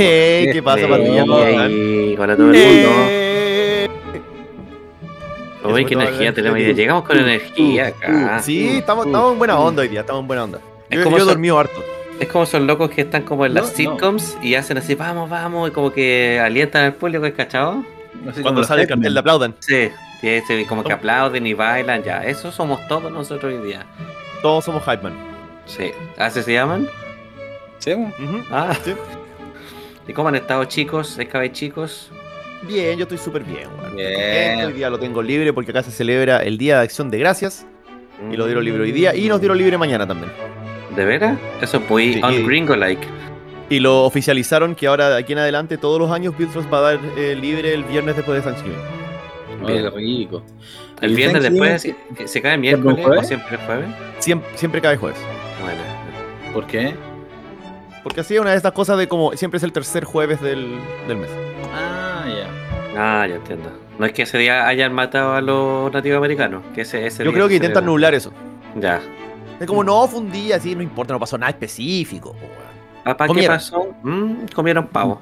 ¿Qué pasa, pandilla? Hola a todo el mundo. Uy, qué energía tenemos hoy día. Llegamos con energía acá. Sí, estamos, estamos en buena onda hoy día, estamos en buena onda. Es como yo he son- dormido harto. Es como esos locos que están como en las No, no. sitcoms y hacen así, vamos, vamos, y como que alientan al público, ¿es cachado? Cuando sale el cartel le aplaudan. Sí, como que aplauden y bailan, ya. Eso somos todos nosotros hoy día. Todos somos hype man. Sí. ¿Así se llaman? Sí. Ah. Sí. ¿Y cómo han estado chicos? ¿Escabé chicos? Bien, yo estoy súper bien, contento, Hoy día lo tengo libre porque acá se celebra el Día de Acción de Gracias. Y lo dieron libre hoy día. Y nos dieron libre mañana también. ¿De veras? Eso es muy Sí. un-gringo-like. Y lo oficializaron que ahora de aquí en adelante todos los años Bill Trust va a dar eh, libre el viernes después de Thanksgiving. Qué rico. El ¿Y viernes después, ¿se cae miércoles o siempre el jueves? Siempre, siempre cae jueves. Bueno. ¿Por qué? Porque así es una de estas cosas de como siempre es el tercer jueves del, del mes. Ah, ya. Ah, ya entiendo. No es que ese día hayan matado a los nativos americanos. Que ese, ese Yo creo que intentan celebra. nublar eso. Ya. Es como, no, fue un día así, no importa, no pasó nada específico. po, weón. Papá, ¿qué pasó? Mm, comieron pavo.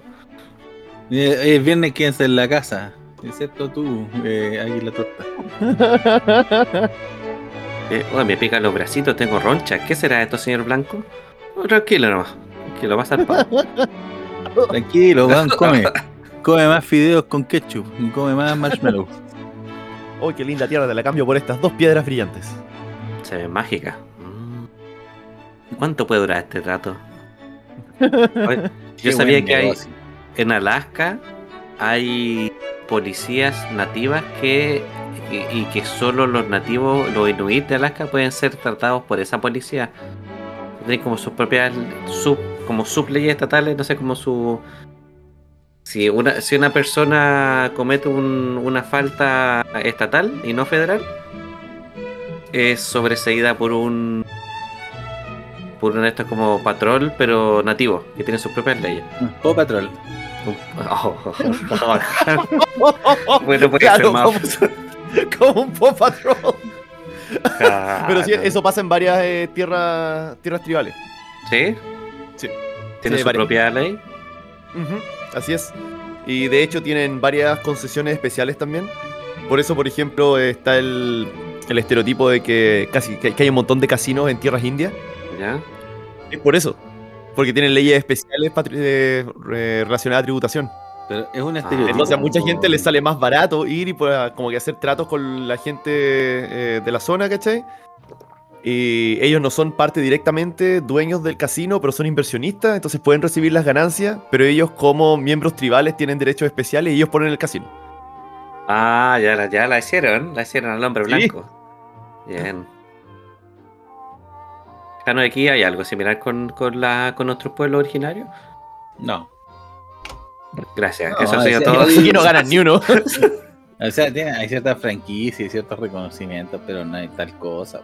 Eh, El viernes quédense en la casa. Excepto tú, eh, Águila Torta. Eh, uy, me pican los bracitos, tengo ronchas. ¿Qué será esto, señor Blanco? Oh, tranquilo nomás. Tranquilo, va a pavo. Tranquilo, come. Come más fideos con ketchup y come más marshmallow. Oh, qué linda tierra, te la cambio por estas dos piedras brillantes. Se ve mágica. Mm. ¿Cuánto puede durar este trato? Oye, yo sabía que hay, en Alaska hay policías nativas que y, y que solo los nativos, los inuit de Alaska pueden ser tratados por esa policía. Tienen como sus propias sub, como subleyes estatales, no sé como su si una si una persona comete un- una falta estatal y no federal es sobreseída por un por uno de estos como patrol pero nativo que tiene sus propias leyes. Paw Patrol. bueno, puede Claro, ser más. como, como un Paw Patrol. Ah, Pero sí, eso pasa en varias eh, tierras, tierras tribales. ¿Sí? ¿Tiene Sí, su varias. propia ley? Así es. Y de hecho tienen varias concesiones especiales también. Por eso, por ejemplo, está el, el estereotipo de que casi que, hay un montón de casinos en tierras indias. ¿Ya? Es por eso. Porque tienen leyes especiales eh, relacionadas a tributación. Pero es un estereotipo. Entonces a mucha gente les sale más barato ir y pues, como que hacer tratos con la gente eh, de la zona, ¿cachai? Y ellos no son parte directamente dueños del casino, pero son inversionistas, entonces pueden recibir las ganancias, pero ellos como miembros tribales tienen derechos especiales y ellos ponen el casino. Ah, ya la, ya la hicieron. La hicieron al hombre Sí. blanco. Bien. Jano, aquí hay algo similar con, con, la, con nuestros pueblos originarios. No. Gracias. No, Eso ha sido todo. Aquí no ganan ni uno. O sea, tiene, hay ciertas franquicias y ciertos reconocimientos, pero no hay tal cosa.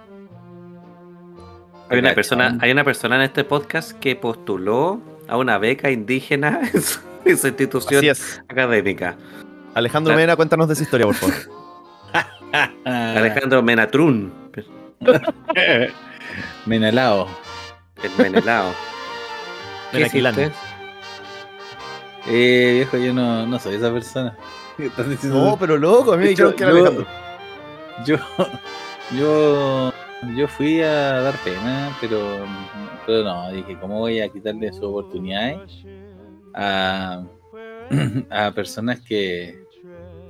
Hay una, persona, hay una persona en este podcast que postuló a una beca indígena en su, en su institución académica. Alejandro. Mena, cuéntanos de esa historia, por favor. Alejandro Menatrún, Menelao. el Menelao. ¿Qué Menaquilán. Eh, viejo, yo no, no soy esa persona. ¿Qué estás diciendo? No, pero loco, a mí me dijeron que era yo- Alejandro. Yo, yo, yo fui a dar pena, pero, pero no, dije, ¿cómo voy a quitarle sus oportunidades a, a personas que,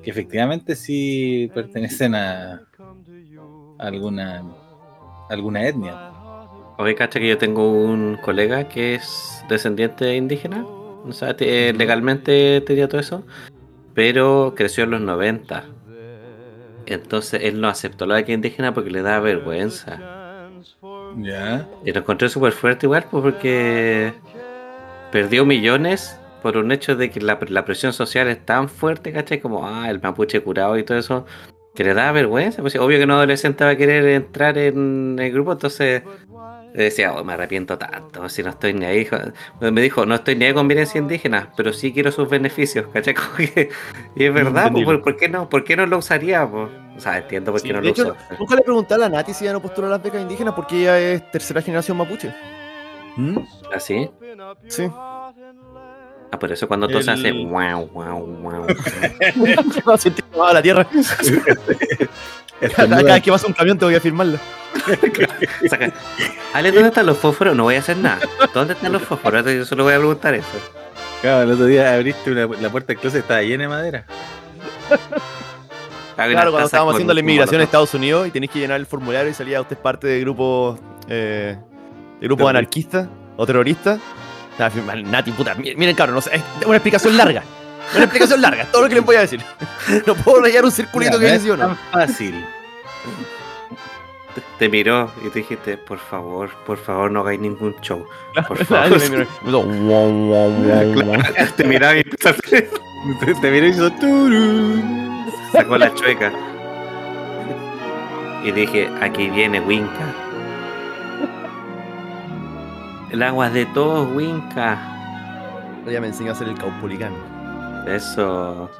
que efectivamente sí pertenecen a alguna, alguna etnia? Oye, cacha que yo tengo un colega que es descendiente indígena. O sea, eh, legalmente tenía todo eso. Pero creció en los 90. Entonces él no aceptó la beca indígena porque le da vergüenza. ¿Ya? Y lo encontré súper fuerte igual pues, porque perdió millones por un hecho de que la, la presión social es tan fuerte, ¿cachai? Como, ah, el mapuche curado y todo eso, que le da vergüenza. Pues obvio que un adolescente va a querer entrar en el grupo, entonces decía, oh, me arrepiento tanto, si no estoy ni ahí. hijo". Me dijo, no estoy ni ahí con violencia indígena, pero sí quiero sus beneficios, ¿cachai? Y es verdad, pues, ¿por, por qué no, ¿por qué no lo usaría? O sea, entiendo por qué Sí, no de lo hecho, usó. nunca le pregunté a la Nati si ella no postuló las becas indígenas porque ella es tercera generación mapuche. ¿Mm? ¿Así? Sí. Ah, por eso cuando tose hace El- wow, wow, wow. No, va a la tierra. Cada, cada vez que pasa un camión tengo que firmarla. Saca- Ale, ¿dónde están los fósforos? No voy a hacer nada. ¿Dónde están los fósforos? Yo solo voy a preguntar eso. Claro, el otro día abriste una- la puerta del closet estaba llena de madera. Claro, cuando estábamos haciendo la inmigración a. Estados Unidos y tenéis que llenar el formulario y salía usted es parte de grupo eh, de grupo Terrorista. anarquista o terrorista. Nati, puta, mi- miren cabrón, no sé, es una explicación larga. Una explicación larga, todo lo que les voy a decir. No puedo rayar un circulito Mira, que o es no. tan fácil. Te- Te miró y te dijiste, por favor, por favor, no hagáis ningún show. Por favor. te miraba y hacer- Te, miró y hizo turu. sacó la chueca. Y dije, aquí viene Winca. El agua es de todos, Winca. Ella me enseñó a hacer el caupolicano. Eso.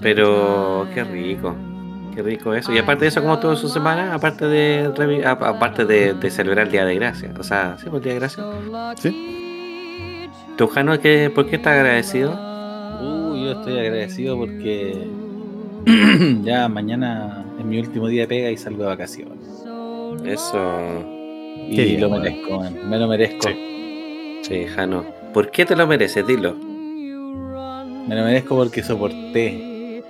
Pero qué rico. Qué rico eso. Y aparte de eso, como toda su semana, aparte de aparte de, de celebrar el Día de Gracia. O sea, sí, pues, el Día de Gracia. ¿Sí? ¿Tu Jano, qué, por qué estás agradecido? Uh, yo estoy agradecido porque ya mañana es mi último día de pega y salgo de vacaciones. Eso. Y bien, lo merezco, man, me lo merezco. Sí, Jano. ¿Por qué te lo mereces? Dilo. Me lo merezco porque soporté.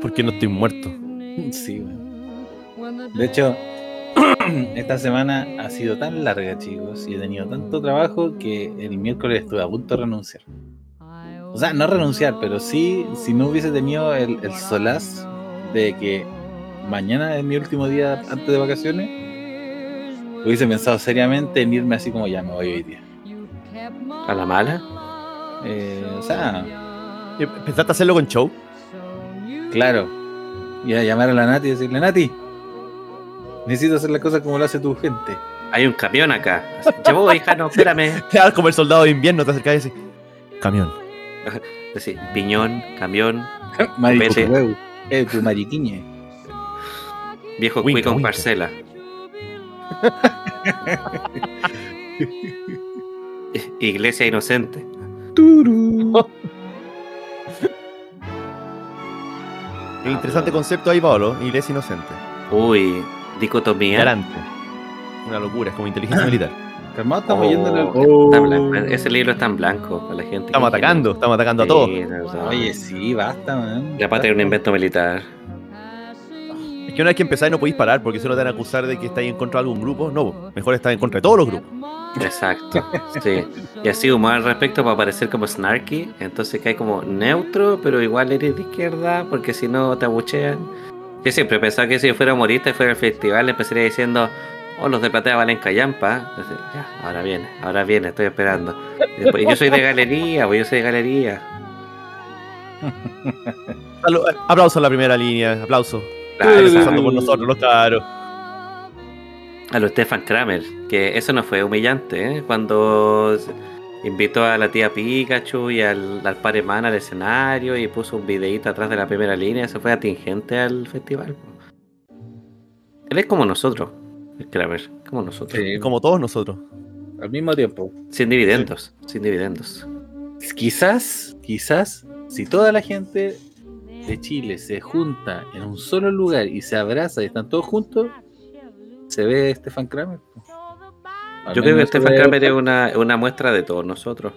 Porque no estoy muerto. Sí, weón. De hecho, esta semana ha sido tan larga, chicos, y he tenido tanto trabajo que el miércoles estuve a punto de renunciar. O sea, no renunciar, pero sí, si no hubiese tenido el, el solaz de que mañana es mi último día antes de vacaciones, hubiese pensado seriamente en irme así como ya me voy hoy día. ¿A la mala? Eh, o sea, ¿Y ¿Pensaste hacerlo con show? claro. Y a llamar a la Nati y decirle, Nati, necesito hacer las cosas como lo hace tu gente. Hay un camión acá. Ya voy, Jano, espérame. Claro, como el soldado de invierno, te acercas y dices, camión. Decir, piñón, camión, Marico, eh, tu mariquiñe. viejo Winca, cuico en winca. parcela. Iglesia inocente. Qué interesante concepto ahí, Pablo. Iglesia inocente. Uy, dicotomía. Garante. Una locura, es como inteligencia militar. Calmado, estamos Oh, yendo la- está Oh. Ese libro es tan blanco para la gente. Estamos atacando, estamos atacando a Sí, todos. no, no. Oye, sí, basta, man. la patria es un invento militar. Es que una vez que empezáis no podéis parar porque solo te van a acusar de que estáis en contra de algún grupo. No, mejor estar en contra de todos los grupos. Exacto, sí. Y así humor al respecto para parecer como snarky. Entonces cae como neutro, pero igual eres de izquierda, porque si no te abuchean. Yo siempre pensaba que si yo fuera humorista y fuera al festival, empezaría diciendo, oh, los de platea valen callampa. Entonces, ya, ahora viene, ahora viene, estoy esperando. Y después, yo soy de galería, pues yo soy de galería. Salu- Aplauso a la primera línea, aplauso. Claro, Pasando por nosotros, los caros. a lo Stefan Kramer, que eso no fue humillante, ¿eh? Cuando invitó a la tía Pikachu y al, al Pareman al escenario y puso un videíto atrás de la primera línea, eso fue atingente al festival. Él es como nosotros, el Kramer, como nosotros. Sí, Como todos nosotros. al mismo tiempo. Sin dividendos, sin dividendos. Quizás, quizás, si toda la gente de Chile se junta en un solo lugar y se abraza y están todos juntos, se ve Stefan Kramer. Al Yo creo que Stefan Kramer es una, una muestra de todos nosotros.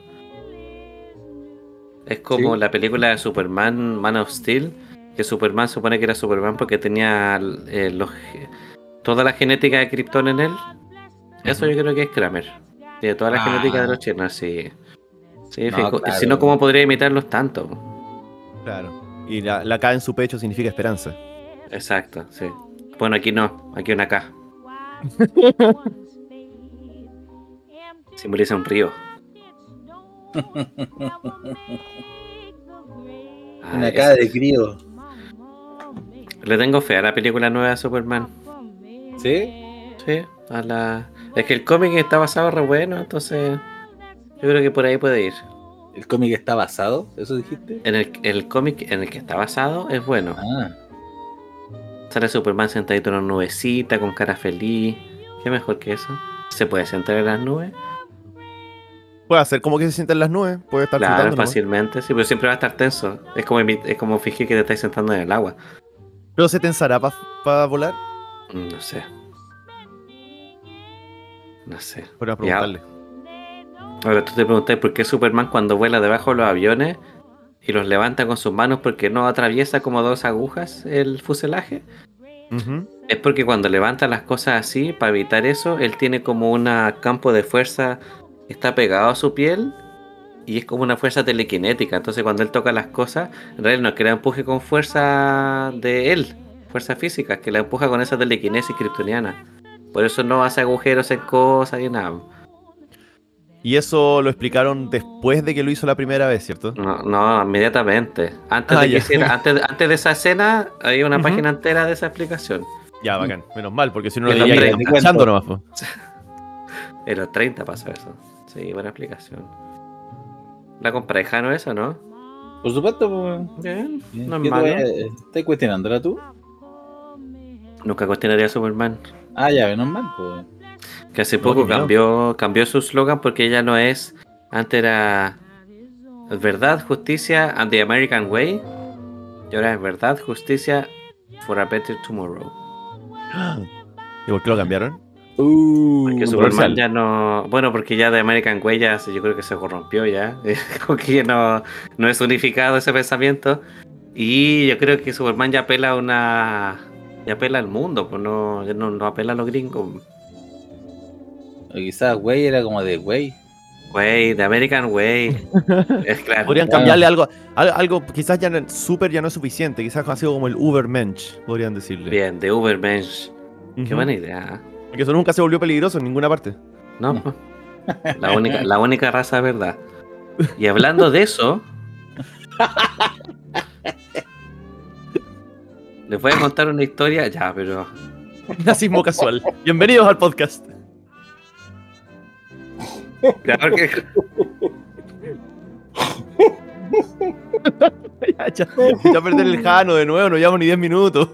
Es como Sí. la película de Superman, Man of Steel, que Superman supone que era Superman porque tenía eh, los, toda la genética de Krypton en él. Eso yo creo que es Kramer. Tiene toda la Ah. genética de los chinos, sí. Sí, No, fijo. claro. Si no, ¿cómo podría imitarlos tanto? Claro. Y la, la K en su pecho significa esperanza. Exacto, sí. Bueno, aquí no, aquí una K. Simboliza un río. Una es- de crío. Le tengo fe a la película nueva de Superman. ¿Sí? Sí, a la. Es que el cómic está basado re bueno, entonces. Yo creo que por ahí puede ir. ¿El cómic está basado? ¿Eso dijiste? En el, el cómic en el que está basado es bueno. Ah, Sale Superman sentadito en una nubecita, con cara feliz. ¿Qué mejor que eso? ¿Se puede sentar en las nubes? Puede hacer como que se sienta en las nubes, puede estar Claro, flotando, ¿no? fácilmente, sí, pero siempre va a estar tenso. Es como, es como fingir que te estás sentando en el agua. Pero se tensará para volar. Mm, No sé. No sé. Podría Ya. preguntarle. Ahora tú te preguntas por qué Superman cuando vuela debajo de los aviones y los levanta con sus manos porque no atraviesa como dos agujas el fuselaje. Es porque cuando levanta las cosas así, para evitar eso, él tiene como un campo de fuerza que está pegado a su piel y es como una fuerza telequinética. Entonces cuando él toca las cosas, en realidad no es que la empuje con fuerza de él, fuerza física, que la empuja con esa telequinesis kryptoniana. Por eso no hace agujeros en cosas ni nada. Y eso lo explicaron después de que lo hizo la primera vez, ¿cierto? No, no, inmediatamente. Antes, Ah, de que hiciera- antes, antes de esa escena, hay una página entera de esa explicación. Ya, bacán. Menos mal, porque si no lo diría echando nomás. po. En los 30 pasó eso. Sí, buena explicación. La compra de Jano esa, ¿no? Por supuesto, pues. Bien, ¿Qué no es te malo. vaya- ¿Estás cuestionándola tú? Nunca cuestionaría a Superman. Ah, ya, menos mal, pues. Que hace No, poco miedo. cambió, cambió su slogan porque ya no es. Antes era. Verdad, justicia and the American way. Y ahora es verdad, justicia for a better tomorrow. ¿Y por qué lo cambiaron? Uh, Porque Superman ya no. Bueno, porque ya de American Way ya se- yo creo que se corrompió ya. Como que ya no, no es unificado ese pensamiento. Y yo creo que Superman ya apela a una. Ya apela al mundo, pues no, ya no, no apela a los gringos. O quizás, güey, era como de güey. Way, de American Way. es claro. Podrían Claro. cambiarle algo, al- algo, quizás ya no- super ya no es suficiente, quizás ha sido como el Ubermensch, podrían decirle. Bien, de Ubermensch. Qué Ujú. buena idea. Que eso nunca se volvió peligroso en ninguna parte. ¿No? La única, la única raza verdad. Y hablando de eso. Les voy a contar una historia. Ya, pero. Nazismo casual. Bienvenidos al podcast. Claro que- ya, ya, ya perder el Jano de nuevo, no llevamos ni 10 minutos.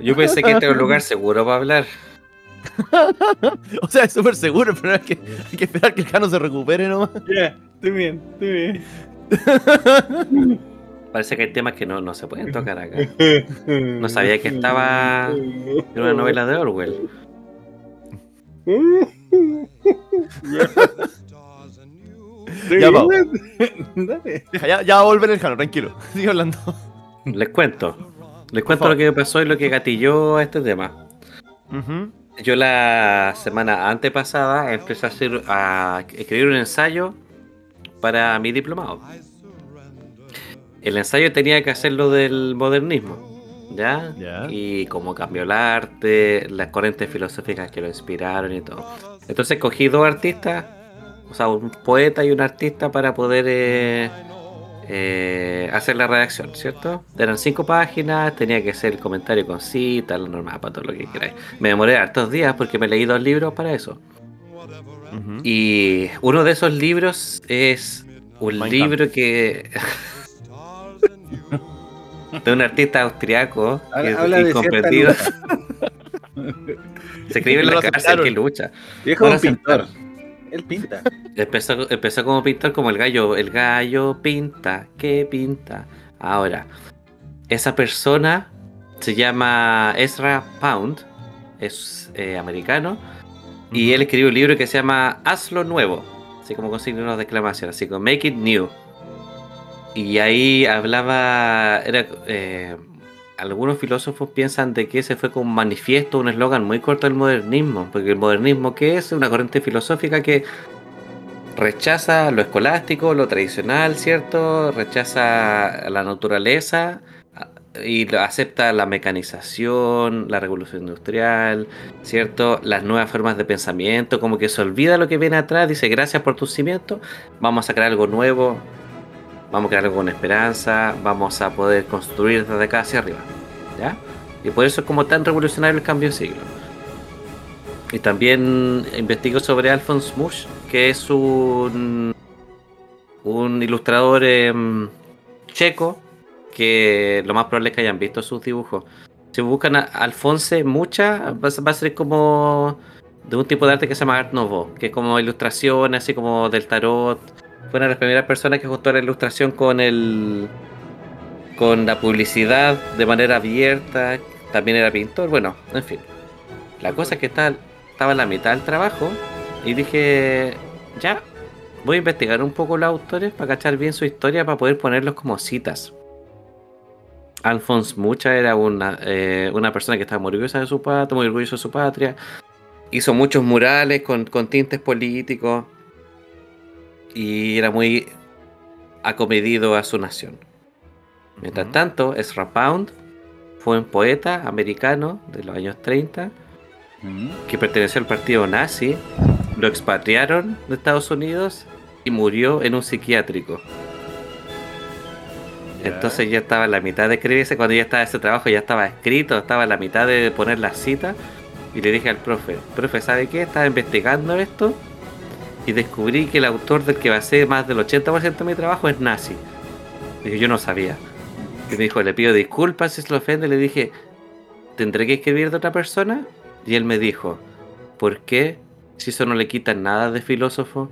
Yo pensé que este era un lugar seguro para hablar. O sea, es súper seguro, pero hay que, hay que esperar que el Jano se recupere nomás. Ya, estoy bien, estoy bien. Parece que hay temas que no, no se pueden tocar acá. No sabía que estaba en una novela de Orwell. Ya, Pau. Ya, ya va a volver el Jano, tranquilo. Sigue hablando. Les cuento. Les cuento lo que pasó y lo que gatilló a este tema. Yo la semana antepasada empecé a, hacer, a escribir un ensayo para mi diplomado. El ensayo tenía que hacerlo del modernismo, ¿ya? Y cómo cambió el arte, las corrientes filosóficas que lo inspiraron y todo. Entonces cogí dos artistas, o sea, un poeta y un artista para poder eh, eh, hacer la redacción, ¿cierto? Eran cinco páginas, tenía que ser el comentario con cita, la normal, para todo lo que queráis. Me demoré hartos días porque me leí dos libros para eso. Y uno de esos libros es un libro que. de un artista austriaco que es incomprendido. Se escribe en la cárcel que lucha. Viejo un pintor. Él pinta. Empezó, empezó como pintor, como el gallo. El gallo pinta, ¿qué pinta? Ahora, esa persona se llama Ezra Pound, es eh, americano, y él escribió un libro que se llama Hazlo Nuevo, así como con signos de exclamación, así como Make It New. Y ahí hablaba, eh, algunos filósofos piensan de que ese fue como un manifiesto, un eslogan muy corto del modernismo, porque el modernismo ¿qué es? Una corriente filosófica que rechaza lo escolástico, lo tradicional, ¿cierto? Rechaza la naturaleza y acepta la mecanización, la revolución industrial, ¿cierto? Las nuevas formas de pensamiento, como que se olvida lo que viene atrás, dice gracias por tus cimientos, vamos a crear algo nuevo, vamos a crear con esperanza, vamos a poder construir desde acá hacia arriba, ¿ya? Y por eso es como tan revolucionario el cambio de siglo. Y también investigo sobre Alphonse Mush, que es un, un ilustrador em, checo que lo más probable es que hayan visto sus dibujos. Si buscan a Alphonse Mucha, va a va a ser como de un tipo de arte que se llama Art Nouveau, que es como ilustración, así como del tarot. Fue una de las primeras personas que juntó la ilustración con el con la publicidad de manera abierta. También era pintor, bueno, en fin. La cosa es que estaba, estaba en la mitad del trabajo y dije, ya, voy a investigar un poco los autores para cachar bien su historia para poder ponerlos como citas. Alphonse Mucha era una, eh, una persona que estaba muy orgullosa de su patria, muy orgulloso de su patria. Hizo muchos murales con, con tintes políticos y era muy acomedido a su nación. Mientras Ujú. tanto, Ezra Pound fue un poeta americano de los años 30 Mm. que perteneció al partido nazi, lo expatriaron de Estados Unidos y murió en un psiquiátrico. Entonces ya estaba en la mitad de escribirse, cuando ya estaba ese trabajo ya estaba escrito, estaba en la mitad de poner la cita y le dije al profe, profe, ¿sabe qué? Estaba investigando esto y descubrí que el autor del que basé más del 80% de mi trabajo es nazi. Dije, yo no sabía. Y me dijo, le pido disculpas si se lo ofende. Le dije, ¿tendré que escribir de otra persona? Y él me dijo, ¿por qué? Si eso no le quita nada de filósofo.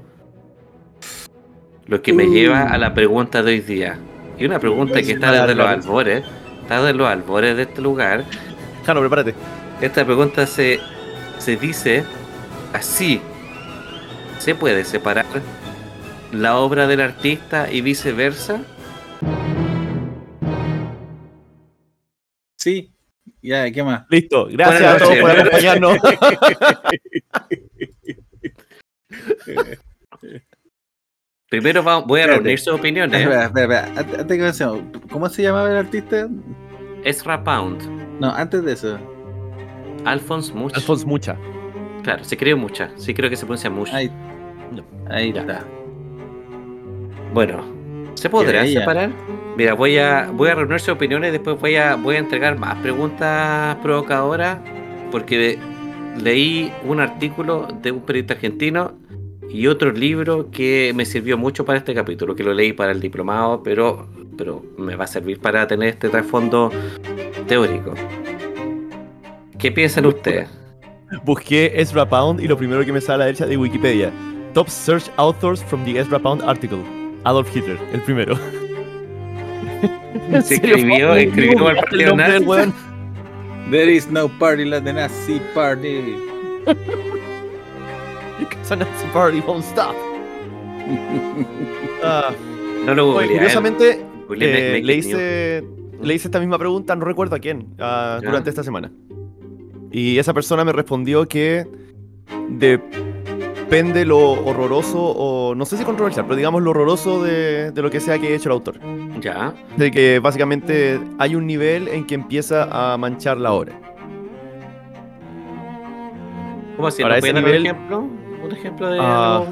Lo que me Uh. lleva a la pregunta de hoy día. Y una pregunta que está desde los albores, está desde los albores de este lugar. Jano, prepárate. Esta pregunta se, se dice así. ¿Se puede separar la obra del artista y viceversa? Sí, ya, ¿qué más? Listo. Gracias a todos por acompañarnos. Primero vamos- voy a Espérate. reunir sus opiniones. Espera, espera, espera. Antes, antes que ¿cómo se llamaba el artista? Ezra Pound, No, antes de eso. Alphonse Much. Alfonso Mucha. Claro, se cree mucha. Sí creo que se pronuncia Much. Ahí, No. ahí Ya. está. Bueno, ¿se podrá separar? Mira, voy a, voy a reunir sus opiniones y después voy a, voy a entregar más preguntas provocadoras porque leí un artículo de un periodista argentino y otro libro que me sirvió mucho para este capítulo, que lo leí para el diplomado, pero, pero me va a servir para tener este trasfondo teórico. ¿Qué piensan ustedes? Busqué Ezra Pound y lo primero que me sale a la derecha de Wikipedia. Top Search Authors from the Ezra Pound Article. Adolf Hitler, el primero. ¿En Se escribió- escribió como el partido nazi. There is no party like the Nazi party. Because a Nazi party won't stop. Ah, No lo googleé. curiosamente, Googleé eh, Naked le, hice, le hice esta misma pregunta, no recuerdo a quién, Ya. durante esta semana. Y esa persona me respondió que depende lo horroroso, o no sé si controversial, pero digamos lo horroroso de, de lo que sea que haya hecho el autor. Ya. De que básicamente hay un nivel en que empieza a manchar la obra. ¿Cómo así? Para ¿No ese dar un ejemplo? ¿Un ejemplo de Ah.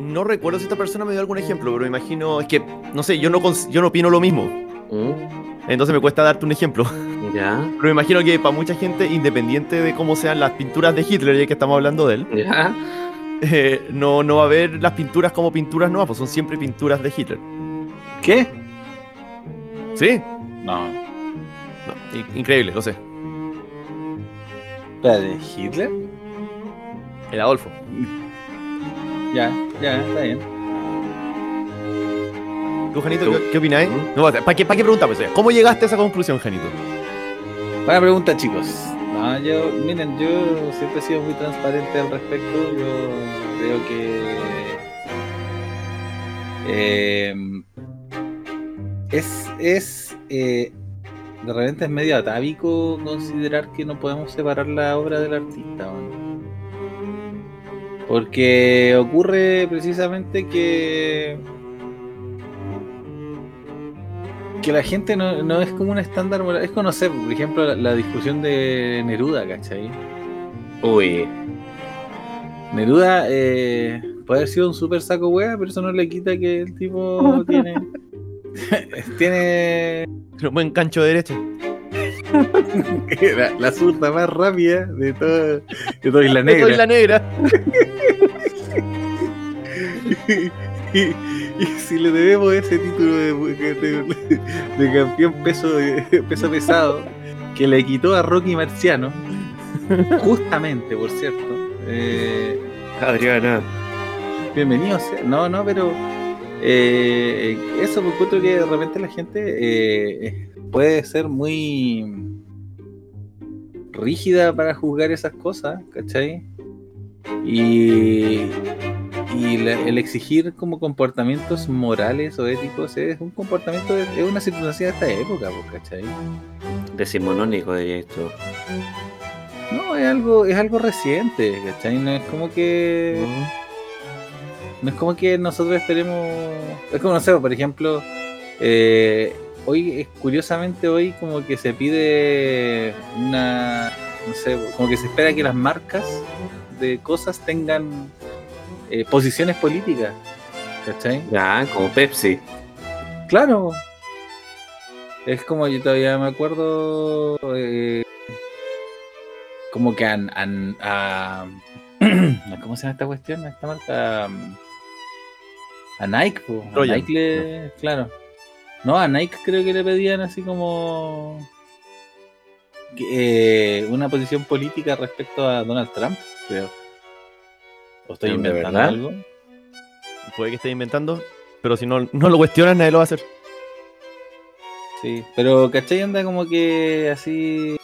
No recuerdo si esta persona me dio algún ejemplo, pero me imagino, es que, no sé, yo no, yo no opino lo mismo. Mm, Entonces me cuesta darte un ejemplo. Ya, Pero me imagino que para mucha gente, independiente de cómo sean las pinturas de Hitler, ya que estamos hablando de él, ya. eh, no, no va a ver las pinturas como pinturas nuevas, pues son siempre pinturas de Hitler. ¿Qué? ¿Sí? No. No, in- increíble, lo sé. ¿La de Hitler? El Adolfo. Ya, ya, está bien. ¿Tú, Janito, ¿Tú? qué, qué opináis? ¿Mm? No, ¿Para qué, para qué preguntamos? ¿Cómo llegaste a esa conclusión, Janito? Buena pregunta, chicos. No, yo, miren, yo siempre he sido muy transparente al respecto. Yo creo que eh, es, es eh, de repente es medio atávico considerar que no podemos separar la obra del artista. ¿no? Porque ocurre precisamente que que la gente no, no es como un estándar moral. Es conocer, por ejemplo, la, la discusión de Neruda, ¿cachai? Uy, Neruda eh, puede haber sido un super saco wea, pero eso no le quita que el tipo tiene. tiene Un buen cancho de derecha. la, la zurda más rápida de todo, de toda Isla Negra. la negra. y, si le debemos ese título de, de- de campeón peso, peso pesado que le quitó a Rocky Marciano, justamente, por cierto, eh, Adriana. bienvenido. No, no, pero eh, eso me encuentro que de repente la gente eh, puede ser muy rígida para juzgar esas cosas, ¿cachai? Y, y la- el exigir como comportamientos morales o éticos es un comportamiento, de- es una circunstancia de esta época, ¿cachai? Decimonónico de esto. No, es algo, es algo reciente, ¿cachai? No es como que... No es como que nosotros esperemos. Es como, no sé, por ejemplo, eh, hoy, curiosamente, hoy como que se pide una. No sé, como que se espera que las marcas de cosas tengan eh, posiciones políticas. ¿Cachai? Ya, como Pepsi. Claro. Es como yo todavía me acuerdo. eh, como que han, han- a- ¿Cómo se llama esta cuestión? Esta marca. A Nike, po. A Troyan. Nike le. Claro. No, a Nike creo que le pedían así como. que, eh, una posición política respecto a Donald Trump, creo. ¿O estoy ¿De inventando verdad? algo? Puede que esté inventando, pero si no, no lo cuestionas, nadie lo va a hacer. Sí, pero ¿cachai? Anda como que así.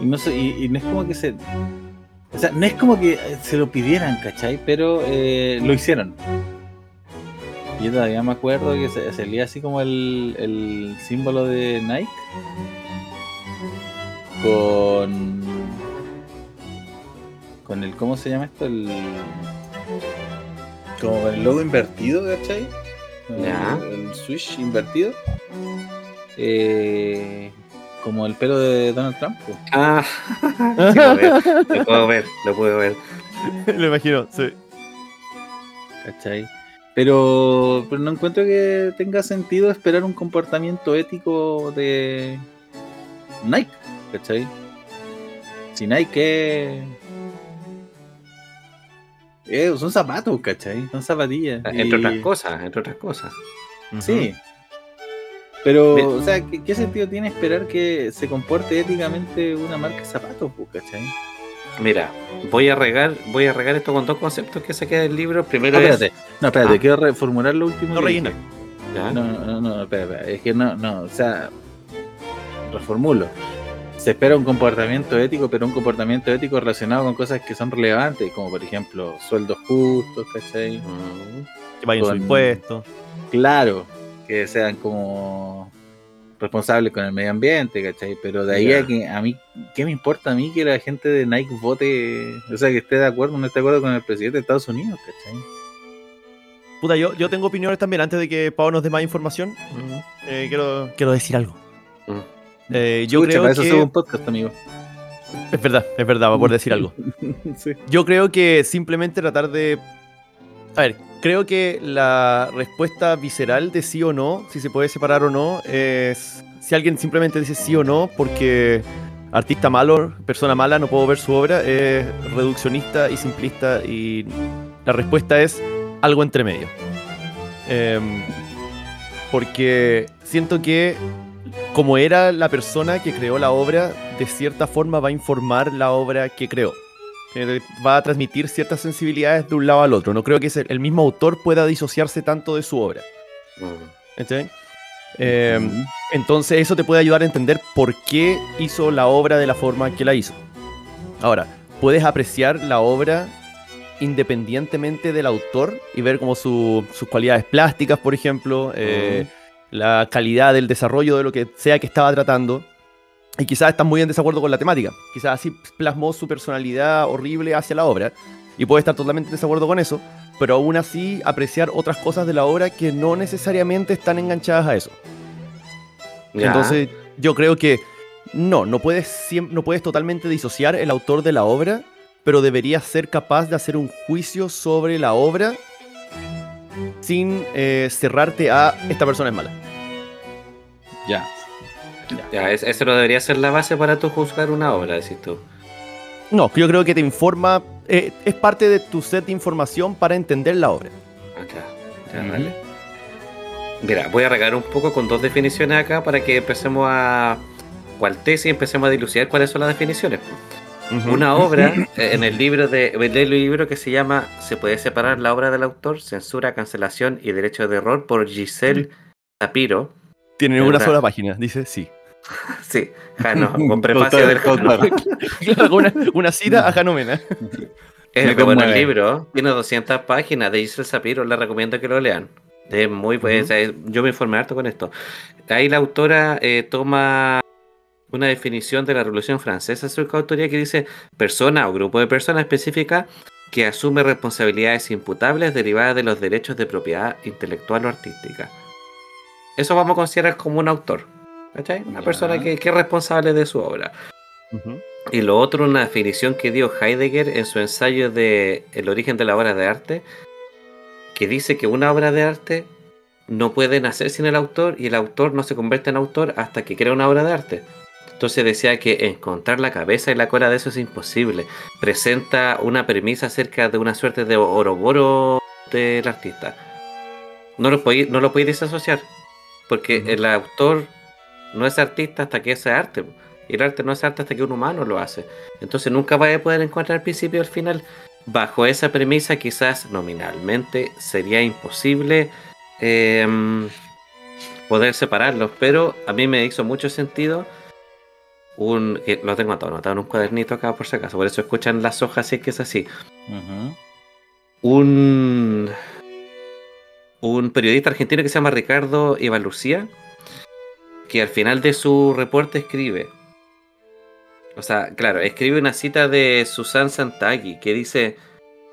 Y no, sé, y, y no es como que se. O sea, no es como que se lo pidieran, ¿cachai? Pero eh, lo hicieron. Yo todavía me acuerdo que se, salía así como el, el símbolo de Nike. Con. Con el. ¿Cómo se llama esto? El. Como con el logo invertido, ¿cachai? Ya. El, el switch invertido. Eh, como el pelo de Donald Trump. pues. Ah, sí, lo, veo. lo puedo ver, lo puedo ver. lo imagino, sí. ¿Cachai? Pero, pero no encuentro que tenga sentido esperar un comportamiento ético de Nike, ¿cachai? Si Nike es... eh, son zapatos, ¿cachai? Son zapatillas. Entre Y- otras cosas, entre otras cosas. Sí. Pero, Bien. o sea, ¿qué, qué sentido tiene esperar que se comporte éticamente una marca de zapatos, pues, ¿cachai? Mira, voy a regar, voy a regar esto con dos conceptos que saqué del libro. No, Primero es. espérate, no, espérate, Ah. quiero reformular lo último. No rellena. no, no, no, espera, espera, es que no, no, o sea, reformulo. Se espera un comportamiento ético, pero un comportamiento ético relacionado con cosas que son relevantes, como por ejemplo sueldos justos, ¿cachai? Mm, Que vayan Con- impuestos. Claro, que sean como responsables con el medio ambiente, ¿cachai? Pero de ahí a que a mí, ¿qué me importa a mí que la gente de Nike vote, o sea, que esté de acuerdo o no esté de acuerdo con el presidente de Estados Unidos, ¿cachai? Puta, yo, yo tengo opiniones también. Antes de que Pau nos dé más información, mm, eh, quiero, quiero decir algo. Eh, yo Escucha, creo para eso que... un podcast, amigo. Es verdad, es verdad, va por decir algo. sí. Yo creo que simplemente tratar de. A ver, creo que la respuesta visceral de sí o no, si se puede separar o no, es. Si alguien simplemente dice sí o no, porque artista malo, persona mala, no puedo ver su obra, es reduccionista y simplista, y la respuesta es algo entre medio. Em, porque siento que como era la persona que creó la obra, de cierta forma va a informar la obra que creó. Eh, Va a transmitir ciertas sensibilidades de un lado al otro. No creo que el mismo autor pueda disociarse tanto de su obra. ¿Entiendes? Eh, entonces eso te puede ayudar a entender por qué hizo la obra de la forma que la hizo. Ahora, puedes apreciar la obra independientemente del autor y ver como su- sus cualidades plásticas, por ejemplo, eh, la calidad del desarrollo de lo que sea que estaba tratando. Y quizás estás muy en desacuerdo con la temática. Quizás así plasmó su personalidad horrible hacia la obra. Y puede estar totalmente en desacuerdo con eso. Pero aún así apreciar otras cosas de la obra que no necesariamente están enganchadas a eso. Entonces, yo creo que no, no puedes, no puedes totalmente disociar el autor de la obra, pero deberías ser capaz de hacer un juicio sobre la obra sin eh, cerrarte a esta persona es mala. Ya. Ya, es- eso no debería ser la base para tú juzgar una obra, decís tú. No, yo creo que te informa, eh, es parte de tu set de información para entender la obra. Ah, ya, dale. Mira, voy a regar un poco con dos definiciones acá para que empecemos a. cual tesis y empecemos a dilucidar cuáles son las definiciones. Una obra, eh, en el libro de el libro que se llama Se puede separar la obra del autor, censura, cancelación y derecho de error por Giselle Tapiro. Tiene una sola página, dice sí. Sí, Jano, con prefacio del Jano. Claro, una, una cita a Janomena. Es bueno el libro, tiene 200 páginas de Giselle Sapiro, les recomiendo que lo lean. Es muy bueno, Ujú. o sea, es- yo me informé harto con esto. Ahí la autora eh, toma una definición de la Revolución Francesa su autoría que dice persona o grupo de personas específica que asume responsabilidades imputables derivadas de los derechos de propiedad intelectual o artística. Eso vamos a considerar como un autor. ¿cachai? Una persona que, que es responsable de su obra. Y lo otro, una definición que dio Heidegger en su ensayo de El origen de la obra de arte, que dice que una obra de arte no puede nacer sin el autor y el autor no se convierte en autor hasta que crea una obra de arte. Entonces decía que encontrar la cabeza y la cola de eso es imposible. Presenta una premisa acerca de una suerte de oroboro del artista. No lo podéis, no lo podéis desasociar, porque el autor no es artista hasta que es arte. Y el arte no es arte hasta que un humano lo hace. Entonces nunca vais a poder encontrar el principio y el final. Bajo esa premisa, quizás nominalmente sería imposible em, poder separarlos. Pero a mí me hizo mucho sentido. Un, que lo tengo anotado, anotado en un cuadernito acá por si acaso. Por eso escuchan las hojas si es que es así. Ujú. Un, un periodista argentino que se llama Ricardo Ivalucía, que al final de su reporte escribe, o sea, claro, escribe una cita de Susan Santagui que dice,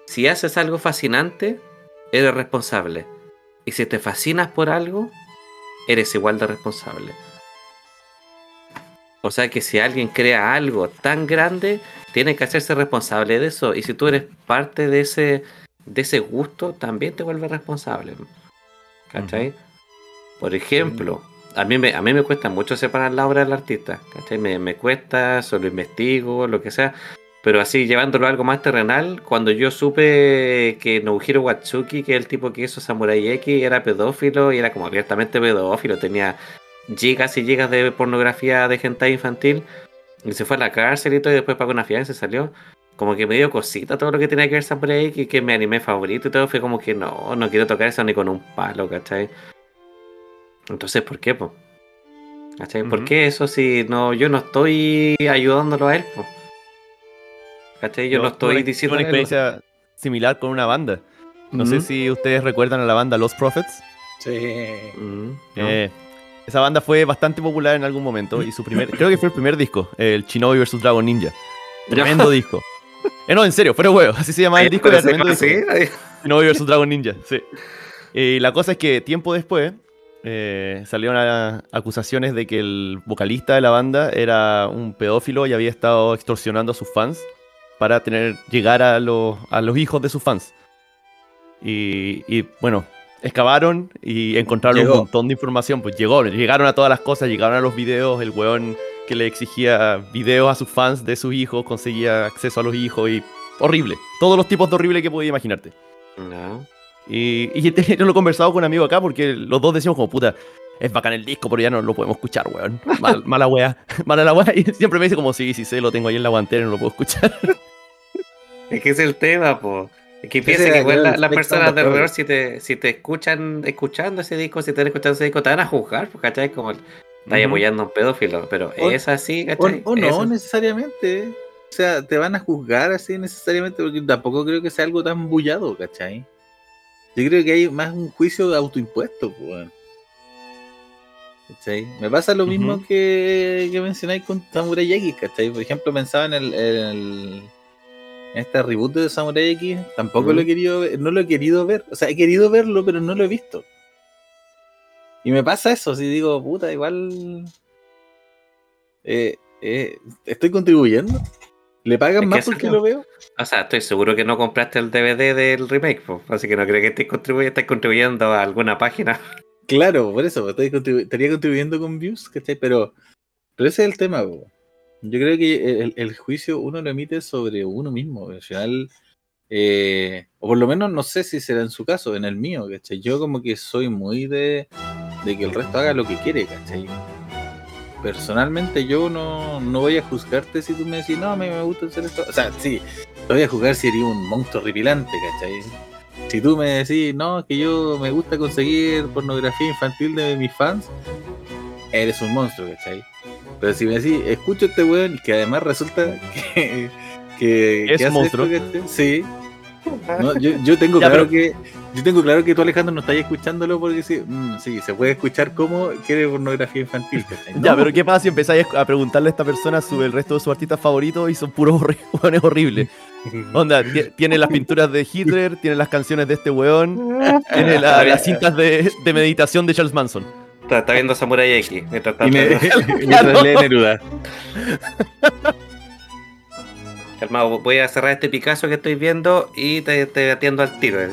si haces algo fascinante, eres responsable. Y si te fascinas por algo, eres igual de responsable. O sea que si alguien crea algo tan grande, tiene que hacerse responsable de eso. Y si tú eres parte de ese, de ese gusto, también te vuelves responsable. ¿Cachai? Por ejemplo, a mí, me, a mí me cuesta mucho separar la obra del artista. ¿Cachai? Me, me cuesta, solo investigo, lo que sea. Pero así, llevándolo a algo más terrenal, cuando yo supe que Nobuhiro Watsuki, que es el tipo que hizo Samurai X, era pedófilo y era como abiertamente pedófilo, tenía gigas y gigas de pornografía de hentai infantil, y se fue a la cárcel y todo, y después pagó una fianza y se salió. Como que me dio cosita todo lo que tenía que ver Samurai X, que me anime favorito y todo, fue como que no, no quiero tocar eso ni con un palo, ¿cachai? Entonces, ¿por qué, po? ¿Cachai? ¿Por qué eso si no, yo no estoy ayudándolo a él, po? ¿Cachai? Yo no tuve estoy una- diciendo una experiencia similar con una banda. No sé si ustedes recuerdan a la banda Los Prophets. Sí. Eh, esa banda fue bastante popular en algún momento y su primer, creo que fue el primer disco, el Shinobi vs Dragon Ninja. Tremendo disco. Eh, no, en serio, fuera huevo, así se llama el disco. tremendo disco. Shinobi vs Dragon Ninja, sí. Y la cosa es que tiempo después eh, salieron a- acusaciones de que el vocalista de la banda era un pedófilo y había estado extorsionando a sus fans para tener llegar a, los- a los hijos de sus fans. Y, y, bueno, excavaron y encontraron Llegó. un montón de información. Pues llegó, llegaron a todas las cosas, llegaron a los videos, el weón que le exigía videos a sus fans de sus hijos, conseguía acceso a los hijos y horrible. Todos los tipos de horrible que podías imaginarte. No. Y, y te- yo lo he conversado con un amigo acá porque los dos decimos como, puta, es bacán el disco, pero ya no lo podemos escuchar, weón. Mal- mala wea, mala la wea. Y siempre me dice como, sí, sí sé, lo tengo ahí en la guantera y no lo puedo escuchar. Es que es el tema, po. Es que piensa que igual la- las Black personas de alrededor, si te, si te escuchan escuchando ese disco, si te están escuchando ese disco, te van a juzgar, pues, ¿cachai? Como estás apoyando a un pedófilo, pero O- es así, ¿cachai? o no así. necesariamente. O sea, te van a juzgar así necesariamente porque tampoco creo que sea algo tan bullado, ¿cachai? Yo creo que hay más un juicio de autoimpuesto, pues. ¿Cachai? Me pasa lo mismo que, que mencionáis con Samurai X, ¿cachai? Por ejemplo, pensaba en el, en el- en este reboot de Samurai X, tampoco lo he querido ver, no lo he querido ver, o sea, he querido verlo, pero no lo he visto. Y me pasa eso, si digo, puta, igual eh, eh, estoy contribuyendo. ¿Le pagan Es más porque no. lo veo? O sea, estoy seguro que no compraste el DVD del remake, po. así que no creo que estés contribuyendo, estés contribuyendo a alguna página. Claro, por eso, estoy contribu- estaría contribuyendo con views, ¿cachai? Pero, pero ese es el tema, po. Yo creo que el, el juicio uno lo emite sobre uno mismo. Al final, Eh, o por lo menos no sé si será en su caso, en el mío, ¿cachai? Yo como que soy muy de, de que el resto haga lo que quiere, ¿cachai? Personalmente yo no, no voy a juzgarte si tú me decís, no, a mí me gusta hacer esto. O sea, sí, te voy a juzgar si eres un monstruo horripilante, ¿cachai? Si tú me decís, no, que yo me gusta conseguir pornografía infantil de mis fans, eres un monstruo, ¿cachai? Pero si me decís, escucho este weón, que además resulta que, que, Es que hace monstruo. esto. Sí. No, yo, yo tengo Ya, claro pero- que yo tengo claro que tú Alejandro no estás escuchándolo porque sí, mm, sí, se puede escuchar como quiere pornografía infantil. Ya, pero ¿qué pasa si empezáis a preguntarle a esta persona sobre el resto de sus artistas favoritos y son puros hueones horribles? Onda, ti- tiene las pinturas de Hitler, tiene las canciones de este weón, tiene la- las cintas de, de meditación de Charles Manson. Está, está viendo Samurai X. Mientras Y me, mientras lee Neruda. Calmado, voy a cerrar este Picasso que estoy viendo y te, te atiendo al tiro.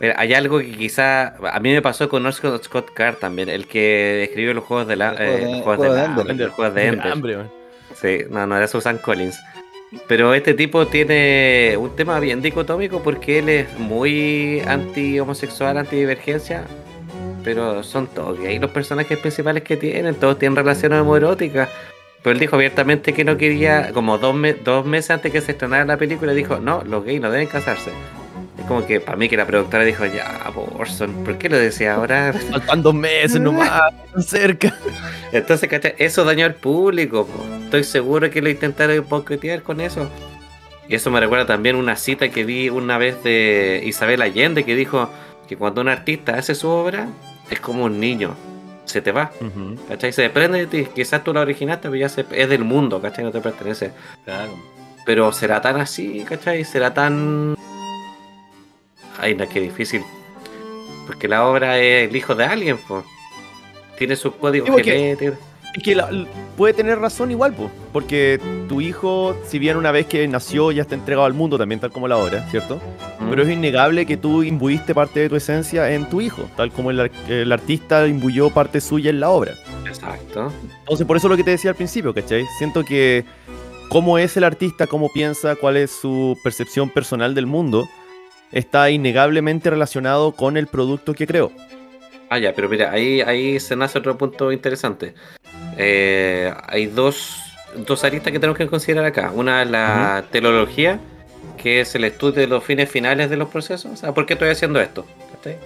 Mira, hay algo que quizá a mí me pasó con Orson Scott Card también, el que escribió los juegos de la, eh, los juegos juego de de Ender, Ender. los juegos de Ender. Hambre, man. Sí, no, no era Susan Collins. Pero este tipo tiene un tema bien dicotómico porque él es muy anti-homosexual, anti-divergencia. Pero son todos gays los personajes principales que tienen, todos tienen relaciones homoeróticas. Pero él dijo abiertamente que no quería, como dos, me- dos meses antes que se estrenara la película, dijo, no, los gays no deben casarse. Es como que para mí que la productora dijo, ya, Orson, ¿por qué lo decía ahora? Faltan dos meses nomás, tan cerca. Entonces, ¿cachai? Eso dañó al público. po. Estoy seguro que lo intentaron boicotear con eso. Y eso me recuerda también una cita que vi una vez de Isabel Allende que dijo que cuando un artista hace su obra es como un niño. Se te va, ¿cachai? Se desprende de ti. Quizás tú la originaste, pero ya se- es del mundo, ¿cachai? No te pertenece. Claro. Pero será tan así, ¿cachai? Será tan. Ay, no, qué difícil. Porque la obra es el hijo de alguien, pues. Tiene sus códigos genéticos. Es que la- puede tener razón igual, po, porque tu hijo, si bien una vez que nació ya está entregado al mundo también, tal como la obra, ¿cierto? Mm. Pero es innegable que tú imbuiste parte de tu esencia en tu hijo, tal como el artista imbuyó parte suya en la obra. Exacto. Entonces, por eso lo que te decía al principio, ¿cachai? Siento que cómo es el artista, cómo piensa, cuál es su percepción personal del mundo, está innegablemente relacionado con el producto que creó. Ah, ya, pero mira, ahí, ahí se nace otro punto interesante. Eh, hay dos, dos aristas que tenemos que considerar acá. Una es la teleología, que es el estudio de los fines finales de los procesos. O sea, ¿por qué estoy haciendo esto?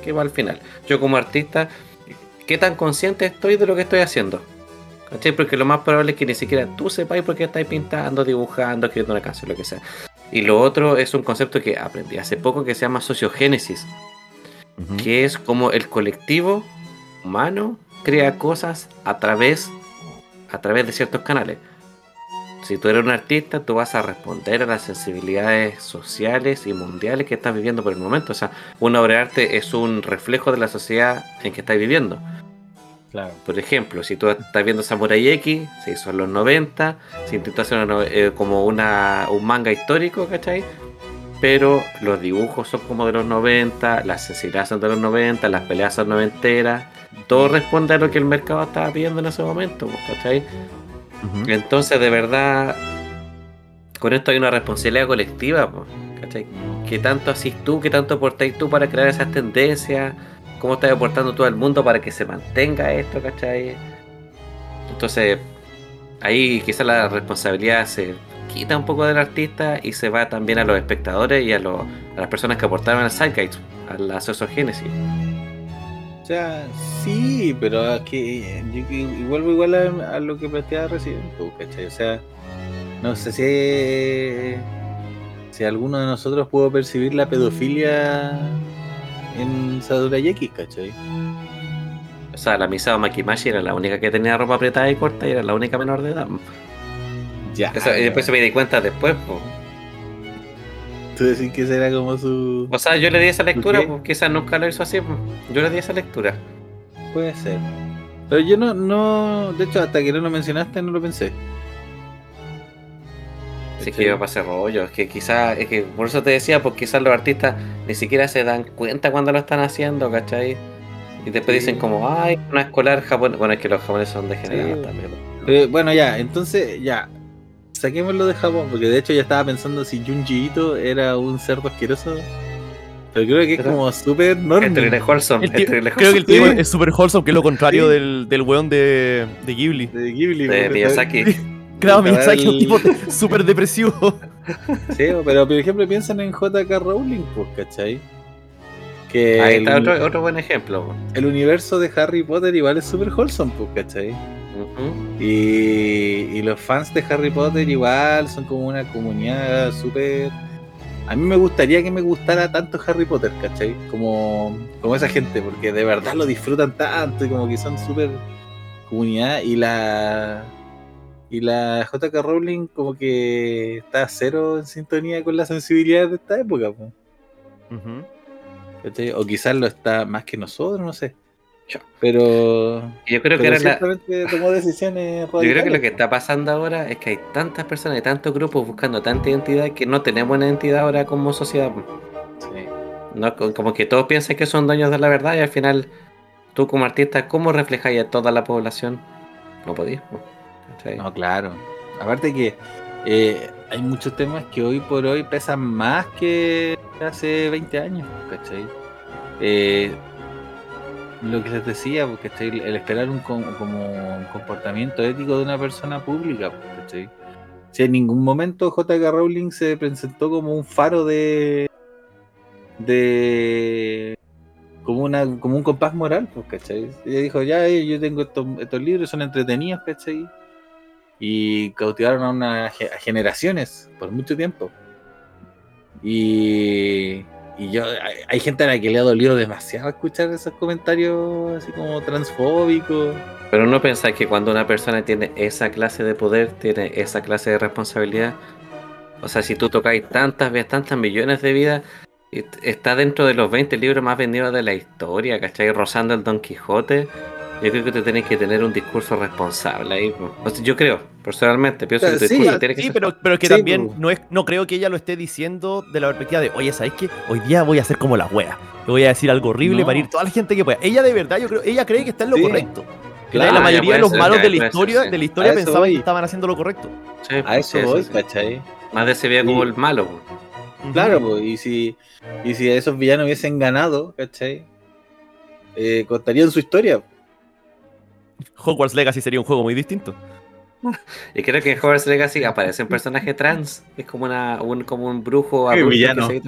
¿Qué va al final? Yo como artista, ¿qué tan consciente estoy de lo que estoy haciendo? ¿Cachai? Porque lo más probable es que ni siquiera tú sepáis por qué estáis pintando, dibujando, escribiendo una canción, lo que sea. Y lo otro es un concepto que aprendí hace poco que se llama sociogénesis que es como el colectivo humano crea cosas a través a través de ciertos canales. Si tú eres un artista, tú vas a responder a las sensibilidades sociales y mundiales que estás viviendo por el momento. O sea, una obra de arte es un reflejo de la sociedad en que estás viviendo. Claro. Por ejemplo, si tú estás viendo Samurai X, se hizo en los 90, se intentó hacer una eh, como una, un manga histórico, ¿cachai? Pero los dibujos son como de los 90, las sensibilidades son de los 90, las peleas son noventeras. Todo responde a lo que el mercado estaba pidiendo en ese momento, ¿cachai? Entonces, de verdad, con esto hay una responsabilidad colectiva, ¿cachai? ¿Qué tanto hacís tú, qué tanto aportáis tú para crear esas tendencias? ¿Cómo estás aportando tú al mundo para que se mantenga esto, ¿cachai? Entonces, ahí quizás la responsabilidad se quita un poco del artista y se va también a los espectadores y a, los- a las personas que aportaron al Zeitgeist, a la sociogénesis. O sea, sí, pero es que yo vuelvo igual a, a lo que planteaba recién, ¿cachai? O sea, no sé si, si alguno de nosotros pudo percibir la pedofilia en Samurai X, ¿cachai? O sea, la Misao Makimashi era la única que tenía ropa apretada y corta y era la única menor de edad. Ya. Eso- y después se me di cuenta después, pues. Tú decís que será como su. O sea, yo le di esa lectura, pues quizás nunca lo hizo así, pues. Yo le di esa lectura. Puede ser. Pero yo no, no. De hecho, hasta que no lo mencionaste, no lo pensé. Así que iba a pasar rollo. Es que quizás, es que por eso te decía, pues quizás los artistas ni siquiera se dan cuenta cuando lo están haciendo, ¿cachai? Y después Sí. dicen como, ay, una escolar japonesa. Bueno, es que los japoneses son degenerados Sí. también. Bueno, ya, entonces, ya. Saquémoslo de Japón, porque de hecho ya estaba pensando si Junji Ito era un cerdo asqueroso. Pero creo que es como súper normal. terrible wholesome. El creo que el tío es super wholesome, que es lo contrario Sí. del, del weón de, de Ghibli. De Ghibli. de Miyazaki. Claro, Miyazaki es un tipo súper depresivo. Sí, pero por ejemplo piensan en JK Rowling, pues, ¿cachai? Que Ahí el, está otro, otro buen ejemplo. el universo de Harry Potter igual es súper wholesome, pues, ¿cachai? Ujú. Y, y los fans de Harry Potter igual son como una comunidad súper... A mí me gustaría que me gustara tanto Harry Potter, ¿cachai? Como, como esa gente, porque de verdad lo disfrutan tanto y como que son súper comunidad y la... Y la JK Rowling como que está cero en sintonía con la sensibilidad de esta época, pues. ¿cachai? O quizás lo está más que nosotros, no sé. Pero, Yo creo que pero era la, ciertamente tomó decisiones Yo creo que lo que está pasando ahora es que hay tantas personas y tantos grupos buscando tanta identidad que no tenemos una identidad ahora como sociedad. Sí. No, co- como que todos piensan que son dueños de la verdad y al final tú como artista, ¿cómo reflejáis a toda la población? No podís. po, ¿cachai? No, claro. Aparte que eh, hay muchos temas que hoy por hoy pesan más que hace 20 años, ¿cachai? Eh, lo que les decía, porque el esperar un, com- como un comportamiento ético de una persona pública, ¿cachai? Si en ningún momento J.K. Rowling se presentó como un faro de. de. como, una, como un compás moral, ¿cachai? Ella dijo, ya, eh, yo tengo estos, estos libros, son entretenidos, ¿cachai? Y cautivaron a, una, a generaciones por mucho tiempo. Y, y yo, hay, gente a la que le ha dolido demasiado escuchar esos comentarios así como transfóbicos. Pero no pensáis que cuando una persona tiene esa clase de poder, tiene esa clase de responsabilidad. O sea, si tú tocáis tantas veces, tantas millones de vidas, está dentro de los 20 libros más vendidos de la historia, ¿cachai? Rozando el Don Quijote. Yo creo que tú tenés que tener un discurso responsable ahí. O sea, yo creo, personalmente, pienso que tu Sí, discurso tiene que Sí, ser- pero, pero que Sí, también no, es, no creo que ella lo esté diciendo de la perspectiva de, oye, ¿sabes qué? Hoy día voy a hacer como la wea. Le voy a decir algo horrible No. para ir toda la gente que pueda. Ella de verdad, yo creo, ella cree que está en lo Sí. correcto. Claro, la mayoría de los ser, malos de la ser, historia, sí. de la historia pensaban que estaban haciendo lo correcto. Sí, A eso sí, voy, sí. ¿cachai? Más de se veía como el malo. po. Claro, pues, y si, y si esos villanos hubiesen ganado, ¿cachai? Eh, contarían su historia. Hogwarts Legacy sería un juego muy distinto. Y creo que en Hogwarts Legacy aparece un personaje trans. Es como una, un, como un brujo El villano. se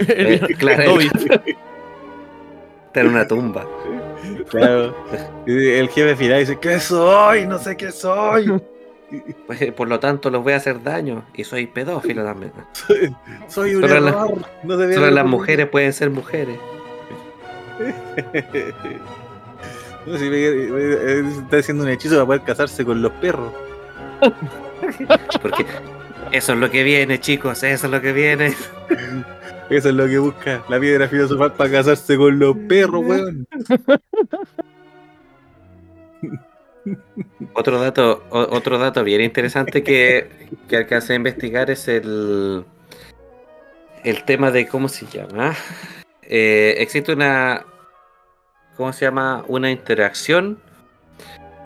Eh, claro, está en una tumba. Claro. El jefe final dice, ¿qué soy? No sé qué soy. Pues, eh, por lo tanto, los voy a hacer daño. Y soy pedófilo también. Soy, soy un Solo no Solo las ocurrido". mujeres pueden ser mujeres. No, si está haciendo un hechizo para poder casarse con los perros. Porque eso es lo que viene, chicos. Eso es lo que viene. Eso es lo que busca la piedra filosofal para casarse con los perros, weón. Otro dato, o- otro dato bien interesante que, que alcancé a investigar es el, el tema de cómo se llama. Eh, existe una, ¿cómo se llama? Una interacción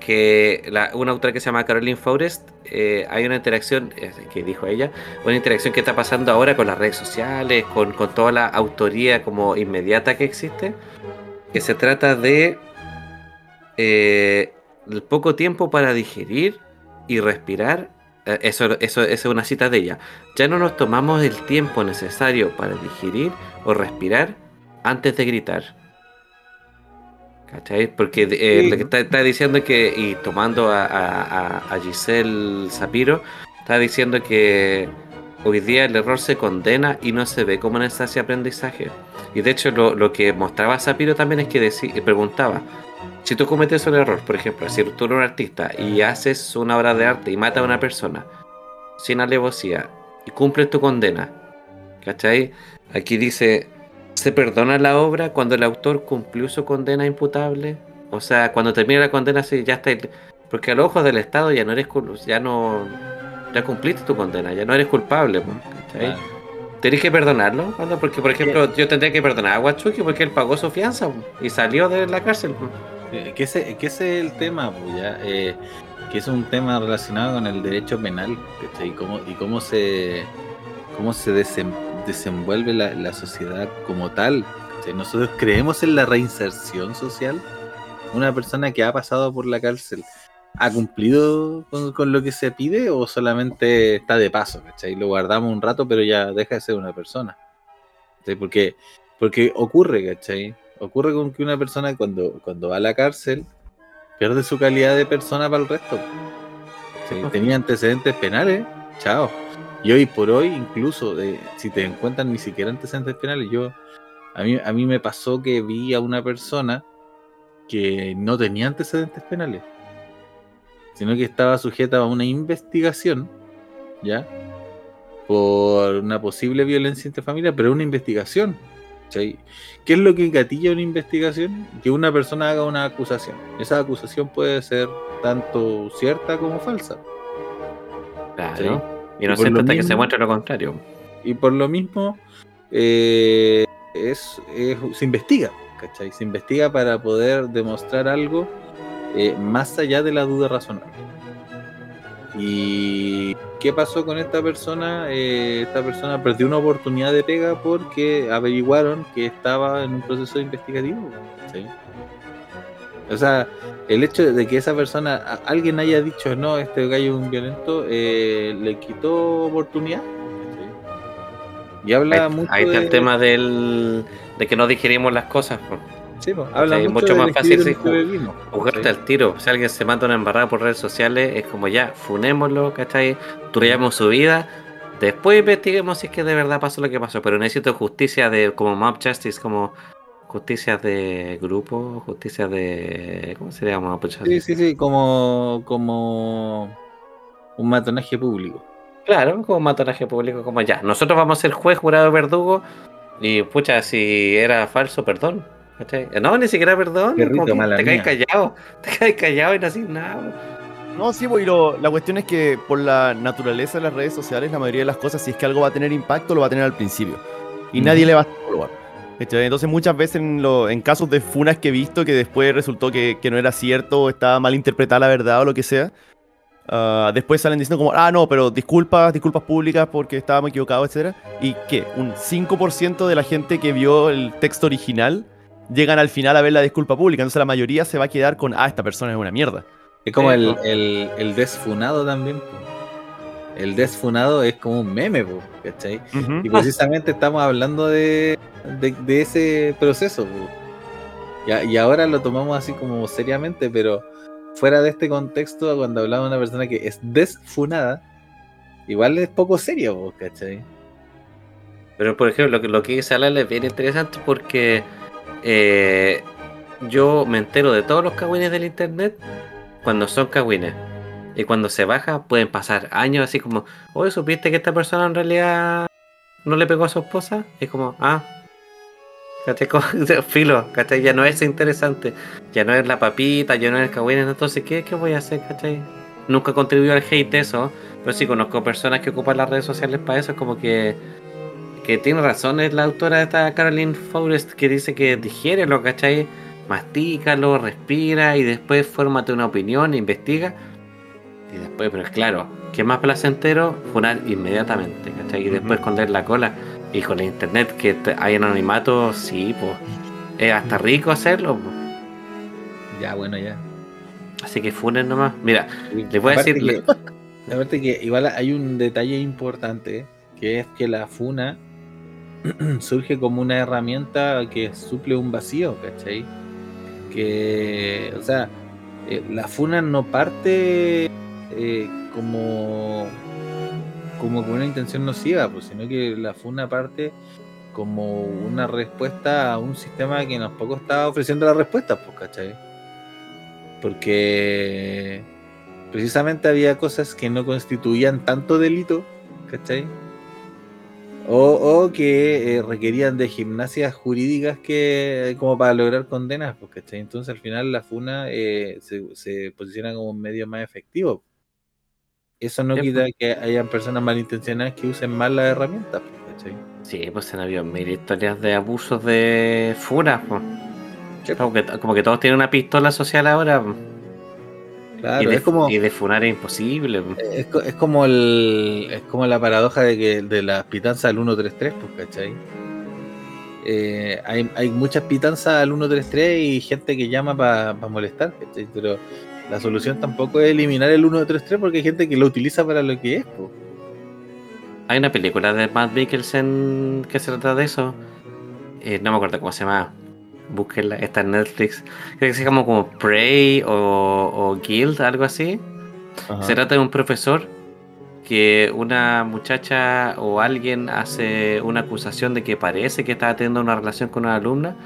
que la, una autora que se llama Caroline Forrest, eh, hay una interacción, que dijo ella, una interacción que está pasando ahora con las redes sociales, con, con toda la autoría como inmediata que existe, que se trata de eh, el poco tiempo para digerir y respirar. eh, Eso, eso, eso es una cita de ella. Ya no nos tomamos el tiempo necesario para digerir o respirar antes de gritar. ¿Cachai? Porque eh, Sí. lo que está, está diciendo que, y tomando a, a- a- Giselle Sapiro, está diciendo que hoy día el error se condena y no se ve como de aprendizaje. Y de hecho lo, lo que mostraba Sapiro también es que deci- preguntaba, si tú cometes un error, por ejemplo, si tú eres un artista y haces una obra de arte y mata a una persona sin alevosía y cumples tu condena, ¿cachai? Aquí dice, ¿se perdona la obra cuando el autor cumplió su condena imputable? O sea, cuando termina la condena, sí, ya está. Porque a los ojos del Estado ya no eres ya no ya cumpliste tu condena, ya no eres culpable, ¿cachai? ¿Tenés que perdonarlo? cuando? Porque, por ejemplo, yo tendría que perdonar a Huachuki porque él pagó su fianza y salió de la cárcel. Eh, Que ese, que ese es el tema, ya, eh, que es un tema relacionado con el derecho penal, ¿cachai? Y cómo, y cómo se, cómo se desem- desenvuelve la, la sociedad como tal. ¿cachai? Nosotros creemos en la reinserción social. Una persona que ha pasado por la cárcel, ¿ha cumplido con, con lo que se pide o solamente está de paso? ¿cachai? Lo guardamos un rato, pero ya deja de ser una persona. ¿cachai? Porque, porque ocurre, ¿cachai? Ocurre con que una persona cuando, cuando va a la cárcel pierde su calidad de persona para el resto. Si tenía antecedentes penales, chao. Y hoy por hoy, incluso, si te encuentran ni siquiera antecedentes penales, yo a mí, a mí me pasó que vi a una persona que no tenía antecedentes penales, sino que estaba sujeta a una investigación, ¿ya? Por una posible violencia intrafamiliar, pero una investigación. ¿cachai? ¿Qué es lo que gatilla una investigación? Que una persona haga una acusación. Esa acusación puede ser tanto cierta como falsa. Claro. Sí. Se lo trata que se mismo- muestre lo contrario. Y por lo mismo, eh, es, es- se investiga, ¿cachai? Se investiga para poder demostrar algo eh, más allá de la duda razonable. ¿Y qué pasó con esta persona? Eh, esta persona perdió una oportunidad de pega porque averiguaron que estaba en un proceso investigativo. ¿cachai? O sea, el hecho de que esa persona, alguien haya dicho, no, este gallo es un violento, eh, le quitó oportunidad. Y habla Ahí, mucho ahí está de, el tema del, de que no digerimos las cosas. Sí, pues, habla Sí, mucho, más fácil, sí, Jugarte ¿cachai? al tiro. Si alguien se manda una embarrada por redes sociales, es como ya, funémoslo, ¿cachai? Turayamos su vida. Después investiguemos si es que de verdad pasó lo que pasó. Pero necesito justicia de como mob justice, como justicia de grupo, justicia de. ¿Cómo se llama? Justice? Sí, sí, sí, como, como un matonaje público. Claro, como matonaje público, como ya. Nosotros vamos a ser juez, jurado, verdugo. Y pucha, si era falso, perdón. ¿cachai? No, ni siquiera perdón. Qué como te caes callado. Te caes callado y no haces nada. No, sí, pues, y lo- la cuestión es que por la naturaleza de las redes sociales, la mayoría de las cosas, si es que algo va a tener impacto, lo va a tener al principio. Y nadie le va a. Entonces muchas veces en, lo- en casos de funas que he visto que después resultó que, que no era cierto, o estaba mal interpretada la verdad o lo que sea, ah, después salen diciendo como, ah, no, pero disculpas, disculpas públicas porque estábamos equivocados, etc. Y que un 5% de la gente que vio el texto original llegan al final a ver la disculpa pública. Entonces la mayoría se va a quedar con, ah, esta persona es una mierda. Es como el, el, el desfunado también. El desfunado es como un meme, po, ¿cachai? Y precisamente estamos hablando de, de, de ese proceso. po. Y, a- y ahora lo tomamos así como seriamente, pero fuera de este contexto, cuando hablamos de una persona que es desfunada, igual es poco serio, po, ¿cachai? Pero por ejemplo, lo que, lo que dice Alan es bien interesante porque eh, yo me entero de todos los cagüines del internet cuando son cagüines. Y cuando se baja pueden pasar años así como, oye, ¿supiste que esta persona en realidad no le pegó a su esposa? Y es como, ah, ¿cachai? Filo, ¿cachai? Ya no es interesante, ya no es la papita, ya no es el cagüines, entonces, ¿qué, ¿qué voy a hacer, cachai? Nunca contribuyó al hate eso, pero sí conozco personas que ocupan las redes sociales para eso, es como que que tiene razón es la autora de esta Caroline Forrest que dice que digiérelo, ¿cachai? Mastícalo, respira y después fórmate una opinión, investiga. Y después, pero es claro, que es más placentero funar inmediatamente, ¿cachai? Y después Ujú. esconder la cola. Y con la internet que hay anonimato, sí, pues. Es hasta rico hacerlo. Ya, bueno, ya. Así que funen nomás. Mira, les voy a decir. que- aparte que igual hay un detalle importante, que es que la funa surge como una herramienta que suple un vacío, ¿cachai? Que, o sea, eh, la funa no parte eh, como, como con una intención nociva, pues, sino que la funa parte como una respuesta a un sistema que tampoco está ofreciendo las respuestas, pues, ¿cachai? Porque precisamente había cosas que no constituían tanto delito, ¿cachai? O, o que eh, requerían de gimnasias jurídicas que como para lograr condenas, pues, ¿cachai? Entonces al final la FUNA eh, se posiciona como un medio más efectivo. Eso no quita que hayan personas malintencionadas que usen mal las herramientas, pues, ¿cachai? Sí, pues han habido mil historias de abusos de funas, pues. Como que, como que todos tienen una pistola social ahora. Claro, y, de, es como, y de funar es imposible. es, es como el, es como la paradoja de que de las pitanzas al 133, pues, ¿cachai? Eh, hay, hay muchas pitanzas al 133 y gente que llama para molestar, ¿cachai? Pero la solución tampoco es eliminar el 133 porque hay gente que lo utiliza para lo que es. Hay una película de Matt Mikkelsen que se trata de eso. Eh, no me acuerdo cómo se llama. Búsquenla, está en Netflix. Creo que se llama como Prey o, o Guild, algo así. Ajá. Se trata de un profesor que una muchacha o alguien hace una acusación de que parece que estaba teniendo una relación con una alumna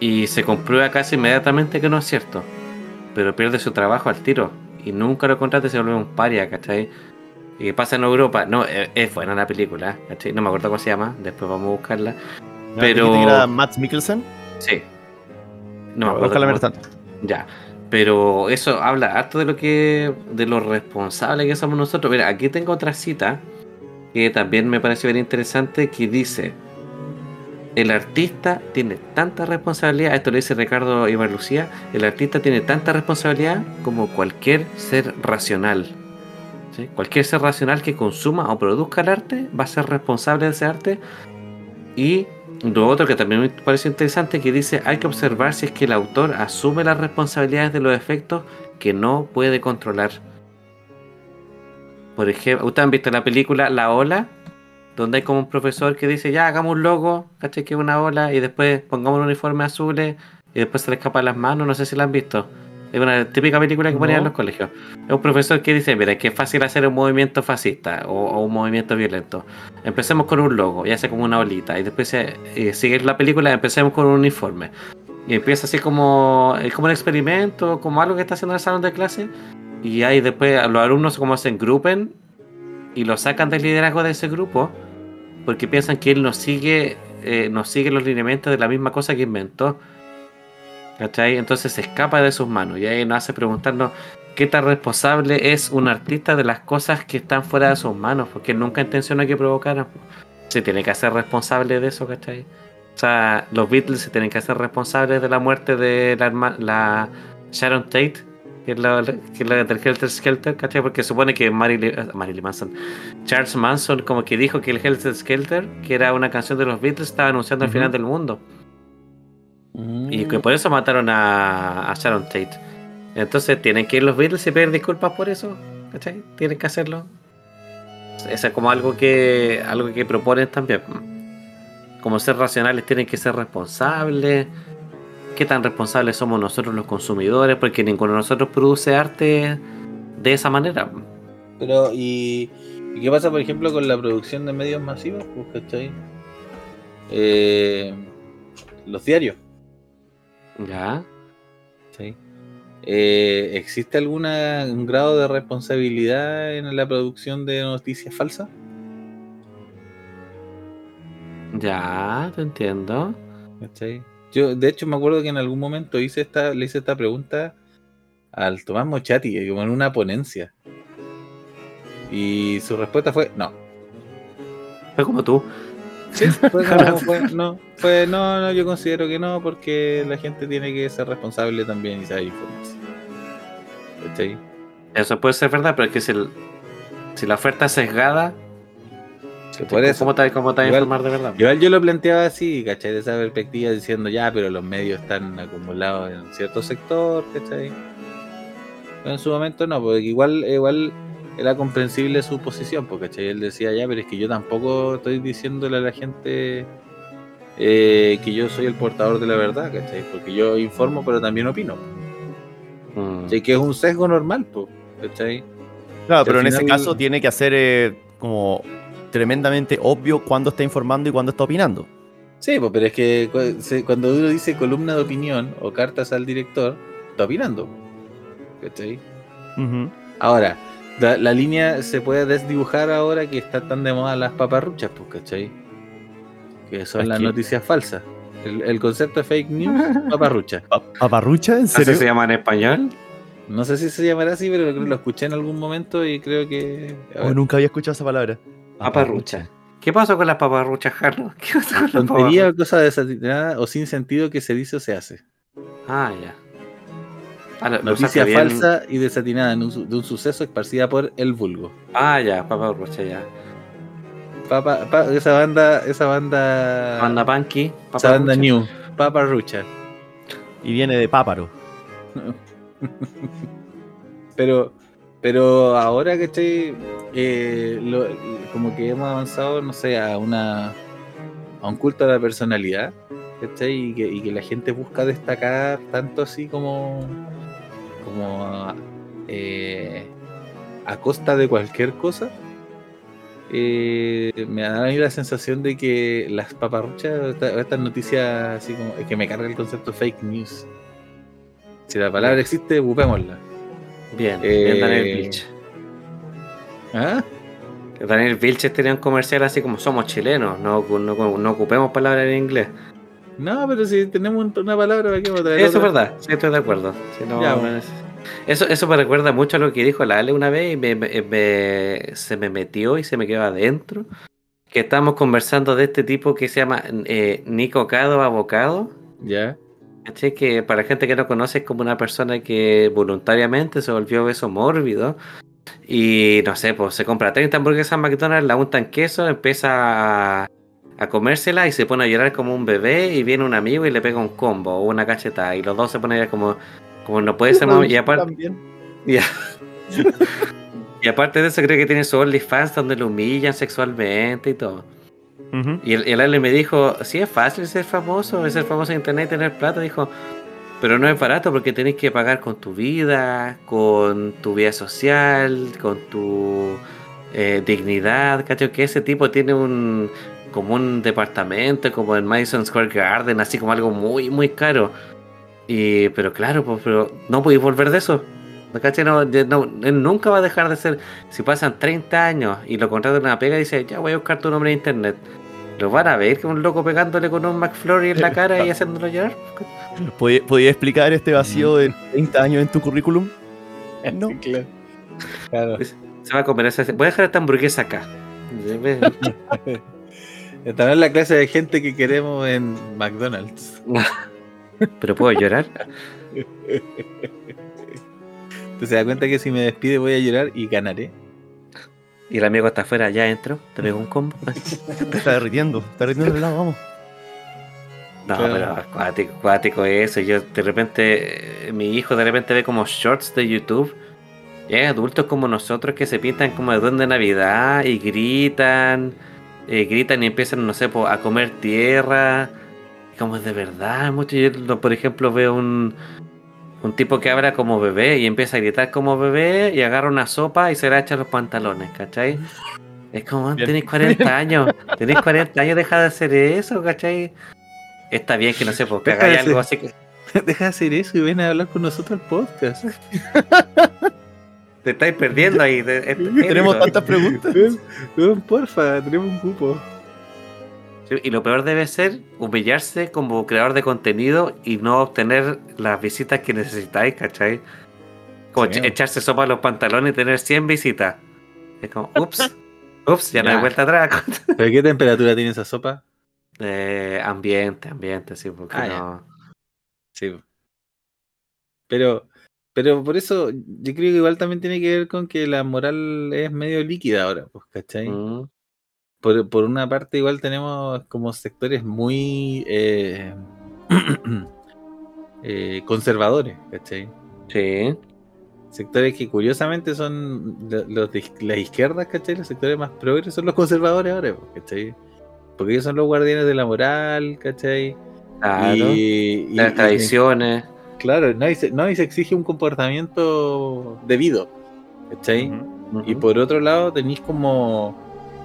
y se comprueba casi inmediatamente que no es cierto, pero pierde su trabajo al tiro y nunca lo contrata y se vuelve un paria, ¿cachai? Y pasa en Europa, no, es, es buena la película, ¿cachai? No me acuerdo cómo se llama, después vamos a buscarla. ¿Me pero- que era Matt Mikkelsen? Sí. No me acuerdo cómo- tanto. ya. Pero eso habla harto de lo que. de lo responsable que somos nosotros. Mira, aquí tengo otra cita que también me parece bien interesante que dice. El artista tiene tanta responsabilidad, esto lo dice Ricardo Ibar Lucía, el artista tiene tanta responsabilidad como cualquier ser racional. Cualquier ser racional que consuma o produzca el arte va a ser responsable de ese arte. Y lo otro que también me parece interesante que dice hay que observar si es que el autor asume las responsabilidades de los efectos que no puede controlar. Por ejemplo, ¿ustedes han visto la película La Ola? Donde hay como un profesor que dice, ya hagamos un logo, ¿cachai? Que una ola, y después pongamos un uniforme azules, y después se le escapan las manos, no sé si la han visto. Es una típica película que ponían en No. los colegios. Es un profesor que dice, mira, es que es fácil hacer un movimiento fascista o, o un movimiento violento. Empecemos con un logo y hace como una olita. Y después se, eh, sigue la película, empecemos con un uniforme. Y empieza así como, es como un experimento, como algo que está haciendo en el salón de clase. Y ahí después los alumnos como se engrupen y lo sacan del liderazgo de ese grupo porque piensan que él no sigue, eh, no sigue los lineamientos de la misma cosa que inventó. ¿Cachai? Entonces se escapa de sus manos y ahí nos hace preguntarnos qué tan responsable es un artista de las cosas que están fuera de sus manos, porque nunca intencionó que provocaran. Se tiene que hacer responsable de eso, ¿cachai? O sea, los Beatles se tienen que hacer responsables de la muerte de la Sharon Tate, que es la, que es la del Helter Skelter, ¿cachai? Porque supone que Marilyn, eh, Marilyn Manson, Charles Manson como que dijo que el Helter Skelter, que era una canción de los Beatles, estaba anunciando el final del mundo. Y Mm. que por eso mataron a, a Sharon Tate. Entonces tienen que ir los Beatles y pedir disculpas por eso. ¿Cachai? Tienen que hacerlo. Eso es como algo que, algo que proponen también. Como ser racionales tienen que ser responsables. ¿Qué tan responsables somos nosotros los consumidores? Porque ninguno de nosotros produce arte de esa manera. Pero, ¿y, y qué pasa, por ejemplo, con la producción de medios masivos? Pues, ¿cachai? Eh, los diarios, Ya. ¿sí? Eh, ¿Existe alguna un grado de responsabilidad en la producción de noticias falsas? Ya, te entiendo. ¿Cachai? Yo, de hecho, me acuerdo que en algún momento hice esta, le hice esta pregunta al Tomás Mochati, como en una ponencia. Y su respuesta fue no. Fue como tú. Fue como, fue, no, fue no, no, yo considero que no, porque la gente tiene que ser responsable también y saber informarse. ¿Cachai? Eso puede ser verdad, pero es que si, el- si la oferta es sesgada, Por eso. ¿cómo te, cómo te vas a Igual- informar de verdad? Igual yo lo planteaba así, ¿cachai? De esa perspectiva diciendo ya, pero los medios están acumulados en cierto sector, ¿cachai? Pero en su momento no, porque igual, igual era comprensible su posición, porque ¿cachai? Él decía ya, pero es que yo tampoco estoy diciéndole a la gente eh, que yo soy el portador de la verdad, ¿cachai? Porque yo informo, pero también opino. Mm. ¿cachai? Que es un sesgo normal, pues, ¿cachai? Claro, pero en ese caso tiene que hacer eh, como tremendamente obvio cuándo está informando y cuándo está opinando. Sí, pues, pero es que cuando uno dice columna de opinión o cartas al director, está opinando. ¿Cachai? Ahora, la, la línea se puede desdibujar ahora que están tan de moda las paparruchas, pues, ¿cachai? Que son ¿Las las noticias falsas. El, el concepto de fake news, paparrucha. Pa- ¿Paparrucha? ¿En ¿Así serio? se llama en español? No sé si se llamará así, pero lo, lo escuché en algún momento y creo que... Oh, nunca había escuchado esa palabra. Paparrucha. ¿Qué ¿Qué pasó con las paparruchas, Carlos? ¿Qué pasó con las Tontería o cosa desatinada o sin sentido que se dice o se hace. Ah, ya. Ah, lo- lo Noticia bien. falsa y desatinada en un su- de un suceso esparcida por el vulgo. Ah, ya, paparrucha, ya. Papa, pa- esa banda, esa banda, Banda Punky. esa banda paparrucha. new, Papa Rucha. Y viene de páparo. Pero, pero ahora que estoy, como que hemos avanzado, no sé, a una, a un culto a la personalidad, ¿cachai? Y que, y que la gente busca destacar tanto así como, como eh, a costa de cualquier cosa. eh, me da a mí la sensación de que las paparruchas, esta- estas noticias así como, es que me carga el concepto fake news. Si la palabra existe, busquémosla. Bien, Eh, bien Daniel Vilch. ¿Ah? Daniel Vilches tenía un comercial así como somos chilenos, no, no, no ocupemos palabras en inglés. No, pero si tenemos un- una palabra, ¿para qué vamos a traer Eso es verdad, sí, estoy de acuerdo. No, Ya, bueno. eso, eso me recuerda mucho a lo que dijo la Ale una vez y me, me- me- se me metió y se me quedó adentro. Que estábamos conversando de este tipo que se llama eh, Nico Cado Abocado. Ya. ¿Cachai? Que para la gente que no conoce es como una persona que voluntariamente se volvió beso mórbido. Y no sé, pues se compra 30 hamburguesas en McDonald's, la unta en queso, empieza a, a comérsela y se pone a llorar como un bebé y viene un amigo y le pega un combo o una cachetada y los dos se ponen como, como no puede ser más. Y aparte, y aparte de eso creo que tiene su OnlyFans donde lo humillan sexualmente y todo. Ujú. Y el, el Ale me dijo, sí es fácil ser famoso, es ser famoso en internet y tener plata. Dijo, pero no es barato porque tenés que pagar con tu vida, con tu vida social, con tu eh, dignidad. ¿Cacho? Que ese tipo tiene un como un departamento como en Madison Square Garden, así como algo muy, muy caro. Y, pero claro, pues, pero no podéis volver de eso. ¿Cachai? No, no, él nunca va a dejar de ser. Si pasan 30 años y lo contratan en una pega dice, ya voy a buscar tu nombre en internet. Lo van a ver que un loco pegándole con un McFlurry en la cara y haciéndolo llorar. ¿Podía, podía explicar este vacío de 30 años en tu currículum? No. Claro. Claro. Se va a comer esa. Voy a dejar esta hamburguesa acá. Esta no es la clase de gente que queremos en McDonald's. Pero puedo llorar. ¿Te se da cuenta que si me despide voy a llorar y ganaré? Y el amigo está afuera, ya entro, te pego un combo. Te está derritiendo. Está derritiendo el helado, vamos. No, Claro. pero acuático, acuático eso. Yo de repente, eh, mi hijo de repente ve como shorts de YouTube. Y hay adultos como nosotros que se pintan como de duende de Navidad y gritan, eh, gritan y empiezan, no sé, a comer tierra. Como de verdad, mucho. Yo, por ejemplo, veo un, un tipo que habla como bebé y empieza a gritar como bebé y agarra una sopa y se la echa los pantalones, ¿cachai? Es como, Bien. tenéis 40 años, tenéis 40 años, deja de hacer eso, ¿cachai? Está bien que no sé, pues que Deja de hagáis algo así que Deja de hacer eso y ven a hablar con nosotros al podcast. te estáis perdiendo ahí. Tenemos tantas preguntas. Porfa, tenemos un cupo. Sí, Y lo peor debe ser humillarse como creador de contenido y no obtener las visitas que necesitáis, ¿cachai? Como Sí. echarse sopa a los pantalones y tener 100 visitas. Es como, ups, ups, ya no hay vuelta atrás. ¿Pero qué temperatura tiene esa sopa? Eh, ambiente, ambiente, sí, porque Ah, ya. no. Sí. Pero, pero por eso yo creo que igual también tiene que ver con que la moral es medio líquida ahora, pues, ¿cachai? Mm, Por, por una parte igual tenemos como sectores muy eh, eh, conservadores, ¿cachai? sí, Sectores que curiosamente son lo- los de la izquierda, ¿cachai? Los sectores más progres son los conservadores ahora, pues, ¿cachai? Porque ellos son los guardianes de la moral, ¿cachai? claro. Y, y- las y- tradiciones. Claro, no, y se, no, y se exige un comportamiento debido. ¿Cachai? Y por otro lado tenéis como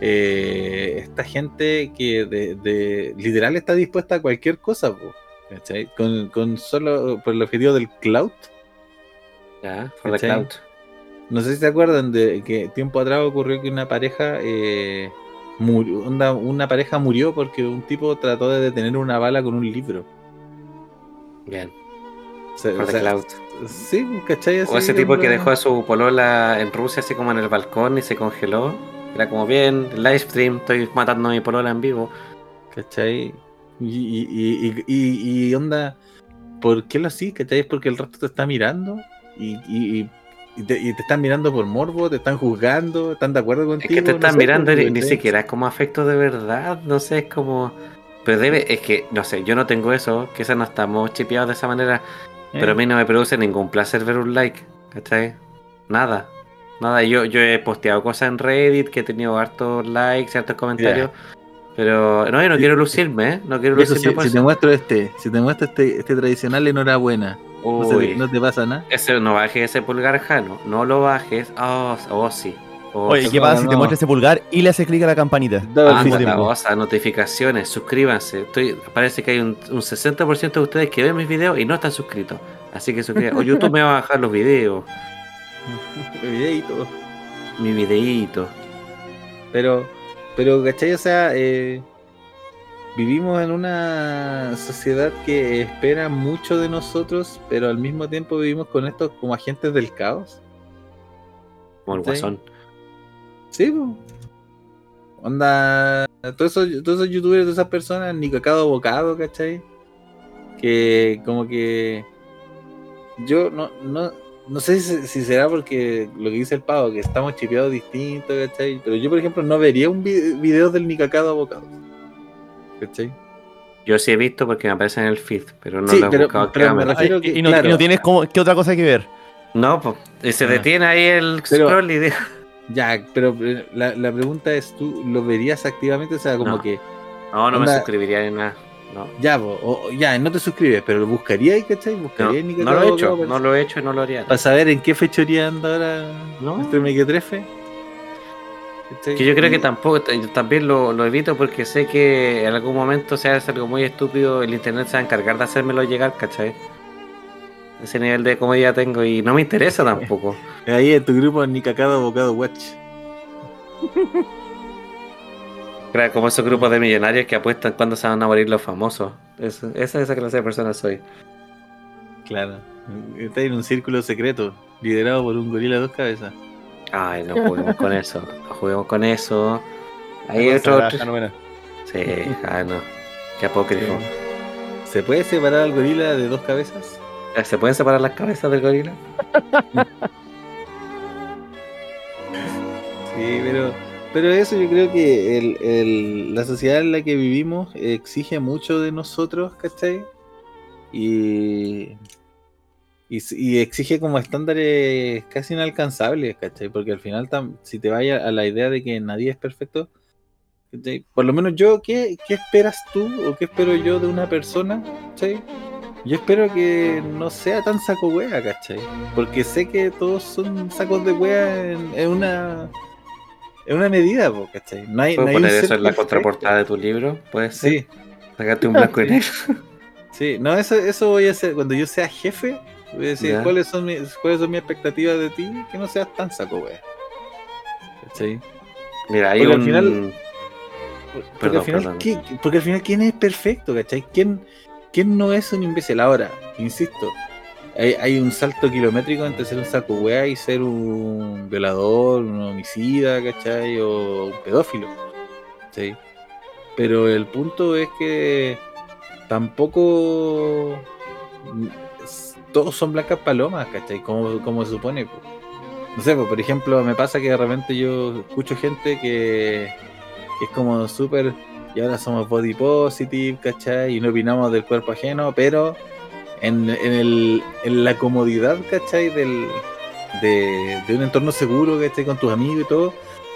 eh, esta gente que de, de- literal está dispuesta a cualquier cosa, po, ¿cachai? Con, con solo por el objetivo del cloud. Ya, ¿Cachai? cloud. No sé si se acuerdan de que tiempo atrás ocurrió que una pareja eh, murió, una pareja murió porque un tipo trató de detener una bala con un libro. Bien, O sea, o cloud. Sí, ¿cachai? O Así, ese tipo que dejó a su polola en Rusia así como en el balcón y se congeló. Era como bien, live stream, estoy matando a mi polola en vivo. ¿Cachai? Y, y, y, y, y onda, ¿por qué lo así? ¿Cachai? Es porque el resto te está mirando y, y, y te, y te están mirando por morbo, te están juzgando, están de acuerdo Es contigo. que te están mirando pues, y ni siquiera es como afecto de verdad, no sé, es como... Pero debe, es que, no sé, yo no tengo eso, quizás no estamos chipeados de esa manera, pero a Eh, mí no me produce ningún placer ver un like, ¿cachai? Nada, nada, yo, yo he posteado cosas en Reddit que he tenido hartos likes, hartos comentarios, pero no, yo no quiero lucirme, ¿eh? No quiero lucirme si, por si te muestro este, si te muestro este, este tradicional, enhorabuena. No, se- Uy, no te pasa nada. ese, no bajes ese pulgar, Jano, no lo bajes, oh, oh sí. Oh, Oye. ¿qué pasa si te no. muestra ese pulgar y le hace clic a la campanita? Ah, cosa, notificaciones, suscríbanse. Estoy, parece que hay un, un 60% de ustedes que ven mis videos y no están suscritos. Así que suscríbanse. O YouTube me va a bajar los videos, Videíto. mi videíto. Pero, pero, ¿cachai? O sea, eh, vivimos en una sociedad que espera mucho de nosotros, pero al mismo tiempo vivimos con estos como agentes del caos. Como el guasón. Sí, po. Onda, todos esos, todos esos youtubers, todas esas personas, ni cacao bocado, ¿cachai? Que como que yo no, no, no sé si, si será porque lo que dice el pavo, que estamos chipeados distintos, ¿cachai? Pero yo, por ejemplo, no vería un vi- video del ni cacao abocado. ¿Cachai? Yo sí he visto porque me aparece en el feed, pero no Sí, lo he pero- buscado pero me activamente. refiero- Ay, que, y, no, claro. y no tienes como, ¿qué otra cosa hay que ver? No, pues, se Ah. detiene ahí el Pero- scroll y Ya, pero eh, la, la pregunta es, ¿tú lo verías activamente? O sea, como No. que, no, no me suscribiría ni nada. No, ya, po, o- ya, no te suscribes, pero lo buscarías, ¿cachai? no, Buscarías ni no lo he hecho, no lo he hecho y no lo haría. Para saber en qué fechoría anda ahora No. nuestro mequetrefe. ¿Cachai? Que yo creo que Y- tampoco, también lo, lo evito porque sé que en algún momento se hace algo muy estúpido, el internet se va a encargar de hacérmelo llegar, ¿cachai? Ese nivel de comodidad tengo y no me interesa tampoco. Ahí en tu grupo ni cacado abocado watch. Claro, como esos grupos de millonarios que apuestan cuando se van a morir los famosos. Eso- esa esa clase de persona soy. Claro. Está en un círculo secreto, liderado por un gorila de dos cabezas. Ay, no juguemos con eso. No juguemos con eso. Hay Una otro. otro-. Sí, ah, no. Qué apócrifo. ¿Se puede separar al gorila de dos cabezas? ¿Se pueden separar las cabezas del gorila? Sí, pero, pero eso yo creo que el, el- la sociedad en la que vivimos exige mucho de nosotros, ¿cachai? Y, y, exige como estándares casi inalcanzables, ¿cachai? Porque al final, si te vayas a la idea de que nadie es perfecto, ¿cachai? por lo menos yo, ¿qué, ¿qué esperas tú o qué espero yo de una persona? ¿cachai? Yo espero que no sea tan saco wea, ¿cachai? Porque sé que todos son sacos de en, en una en una medida, po, ¿cachai? No hay, ¿Puedo no hay un poner eso en la perfecto. contraportada de tu libro? ¿Puede ser? Sí, Sacarte un blanco y negro. sí, no, eso, eso voy a hacer cuando yo sea jefe. Voy a decir cuáles son mis, cuáles son mis expectativas de ti, que no seas tan saco wea. ¿Cachai? Mira, hay Porque al un. final- Porque, al final. ¿quién- porque al final, ¿quién es perfecto? ¿Cachai? ¿Quién, quién no es un imbécil? Ahora, insisto, hay, un salto kilométrico entre ser un saco wea y ser un violador, un homicida, ¿cachai? O un pedófilo. ¿cachai? Pero el punto es que tampoco todos son blancas palomas, ¿cachai? Como, como se supone. po. No sé, po, por ejemplo, me pasa que de repente yo escucho gente que, que es como súper, y ahora somos body positive, ¿cachai? Y no opinamos del cuerpo ajeno, pero en, en, el, en la comodidad, ¿cachai? Del, de, de un entorno seguro, ¿cachai? Con tus amigos y todo.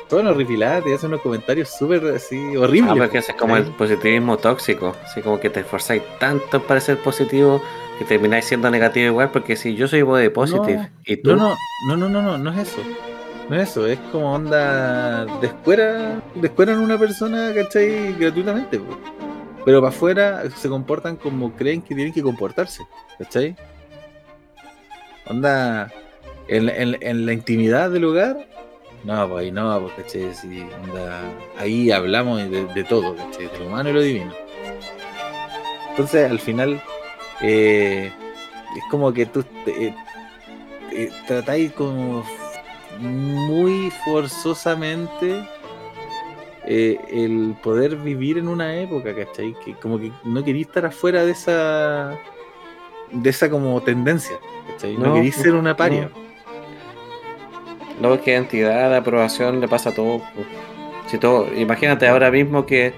Son horripiladas, te hacen unos comentarios súper así horribles. Ah, porque es como el positivismo tóxico. Así como que te esforzáis tanto para ser positivo que termináis siendo negativo igual. Porque si yo soy body positive No, y tú. No, no, no, no, no, no, no es eso. No es eso, es como onda. Descuera, descueran a una persona, ¿cachai? Gratuitamente, po. Pero para afuera se comportan como creen que tienen que comportarse, ¿cachai? Onda. En, en- en la intimidad del hogar, no, pues ahí no, pues, ¿cachai? Sí, onda, ahí hablamos de, todo, ¿cachai? De lo humano y lo divino. Entonces, al final, eh, es como que tú te- eh, tratáis como muy forzosamente eh, el poder vivir en una época, ¿cachai? Que como que no quería estar afuera de esa de esa como tendencia, ¿cachai? No, No, quería ser una paria. No, es que entidad aprobación le pasa a todo. po. Si todo, imagínate ahora mismo que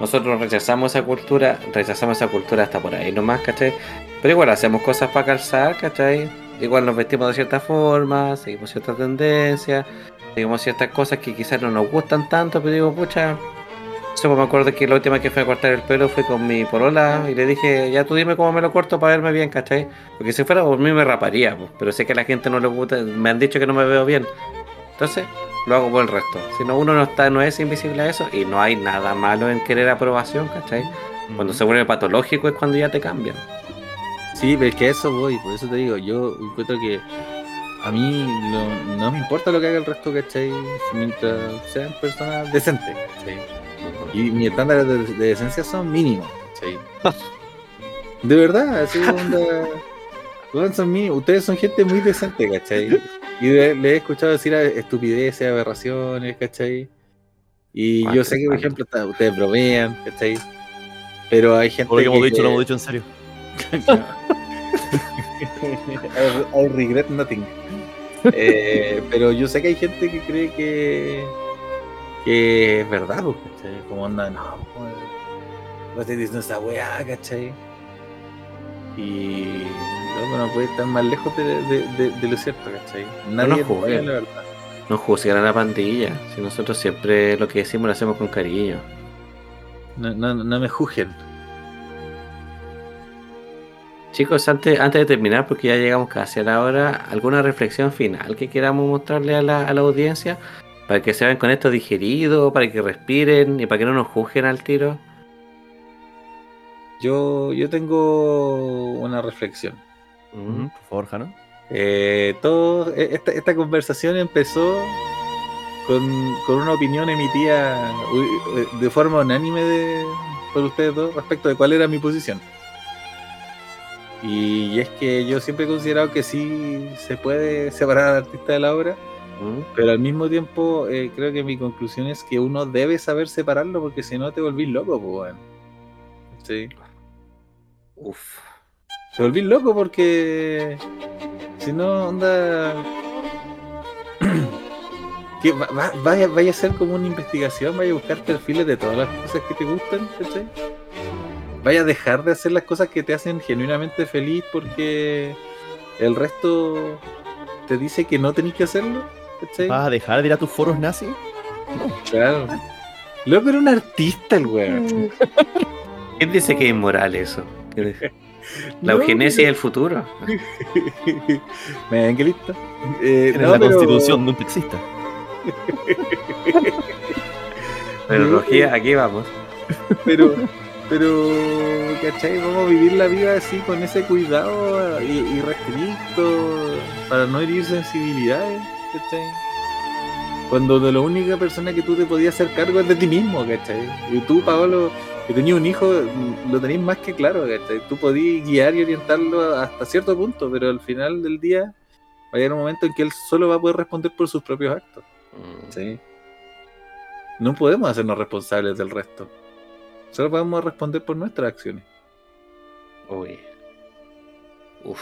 nosotros rechazamos esa cultura, rechazamos esa cultura hasta por ahí nomás, ¿cachai? Pero igual hacemos cosas para calzar, ¿cachai? Igual nos vestimos de cierta forma, seguimos cierta tendencia, seguimos ciertas cosas que quizás no nos gustan tanto, pero digo, pucha. Eso me acuerdo que la última que fui a cortar el pelo fue con mi polola y le dije, ya tú dime cómo me lo corto para verme bien, ¿cachai? Porque si fuera por mí me raparía, pues, pero sé que a la gente no le gusta, me han dicho que no me veo bien. Entonces, lo hago por el resto. Si no, uno no está, no es invisible a eso y no hay nada malo en querer aprobación, ¿cachai? Cuando se vuelve patológico es cuando ya te cambian. Sí, pero es que a eso voy, por eso te digo, yo encuentro que a mí no, no me importa lo que haga el resto, ¿cachai? Mientras sean personas decentes, ¿cachai? Y mis estándares de, de decencia son mínimos, ¿cachai? De verdad, así onda. son mínimos. Ustedes son gente muy decente, ¿cachai? Y le, le he escuchado decir estupideces, aberraciones, ¿cachai? Y Ah, yo sé que, por ejemplo, está- ustedes bromean, ¿cachai? Pero hay gente lo que hemos que- dicho lo hemos dicho en serio. I, I regret nothing. Eh, pero yo sé que hay gente que cree que, que es verdad, pues, ¿cachai? Como onda, no, pues, no estoy diciendo esa weá, ¿cachai? Y loco, no puede estar más lejos de, de- de- de lo cierto, ¿cachai? Nadie de juzguen. la verdad. No juzgan a la pandilla. Si nosotros siempre lo que decimos lo hacemos con cariño. No, no, no me juzguen. Chicos, antes, antes de terminar, porque ya llegamos casi a la hora, ¿alguna reflexión final que queramos mostrarle a la, a la audiencia? Para que se vayan con esto digerido, para que respiren y para que no nos juzguen al tiro. Yo, yo tengo una reflexión. Ujú, Por favor, Jano. Eh, todo, eh, esta, esta conversación empezó con, con una opinión emitida u- de forma unánime de, por ustedes dos respecto de cuál era mi posición. Y, es que yo siempre he considerado que sí se puede separar al artista de la obra, ¿Mm? pero al mismo tiempo eh, creo que mi conclusión es que uno debe saber separarlo porque si no te volvís loco, pues bueno. Sí. Uf. Te volví loco porque si no, onda. que va- va- vaya, vaya a ser como una investigación, vaya a buscar perfiles de todas las cosas que te gustan, ¿cachai? Vaya a dejar de hacer las cosas que te hacen genuinamente feliz porque el resto te dice que no tenés que hacerlo, ¿cachai? ¿Vas a dejar de ir a tus foros nazis? Claro. Loco era un artista el weón. ¿Quién dice que es inmoral eso? La No, eugenesia del futuro. Me ven que listo. Eh, En no, la pero- constitución de un taxista. Pero No, Rogía, aquí vamos. Pero, pero, ¿cachai? Vamos a vivir la vida así con ese cuidado y, y restricto para no herir sensibilidades, ¿cachai? Cuando de la única persona que tú te podías hacer cargo es de ti mismo, ¿cachai? Y tú, Paolo, que tenías un hijo, lo tenías más que claro, ¿cachai? Tú podías guiar y orientarlo hasta cierto punto, pero al final del día va a llegar un momento en que él solo va a poder responder por sus propios actos. Mm. ¿sí? No podemos hacernos responsables del resto. Solo podemos responder por nuestras acciones. Uy. Uf.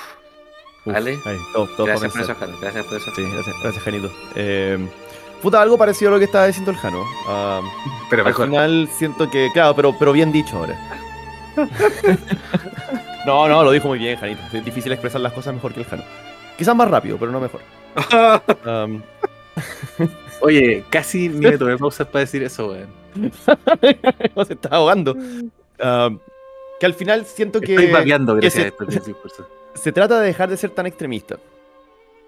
Uf, Vale. ahí, todo- todo para Gracias por eso, Jano. Gracias por eso. Sí, gracias, gracias Janito. Eh, puta, algo parecido a lo que estaba diciendo el Jano. Ah, Pero al final siento que, claro, pero, pero bien dicho ahora. no, no, lo dijo muy bien, Janito. Es difícil expresar las cosas mejor que el Jano. Quizás más rápido, pero no mejor. Um, Oye, casi ni me tomé pausas para decir eso, weón. se está ahogando. Um, que al final siento que. Estoy babeando gracias se- a esto que discurso. se trata de dejar de ser tan extremista.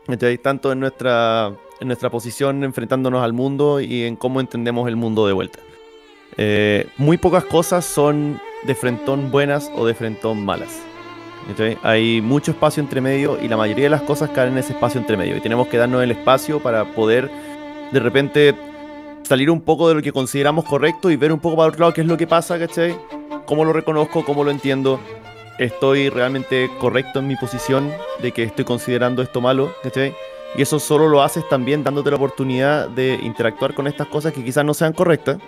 ¿Cachai? Tanto en nuestra, en nuestra posición enfrentándonos al mundo y en cómo entendemos el mundo de vuelta. Eh, muy pocas cosas son de frentón buenas o de frentón malas. ¿cachai? Hay mucho espacio entre medio y la mayoría de las cosas caen en ese espacio entre medio. Y tenemos que darnos el espacio para poder de repente salir un poco de lo que consideramos correcto y ver un poco para otro lado qué es lo que pasa, ¿cachai? Cómo lo reconozco, cómo lo entiendo, estoy realmente correcto en mi posición de que estoy considerando esto malo, ¿cachai? Y eso solo lo haces también dándote la oportunidad de interactuar con estas cosas que quizás no sean correctas,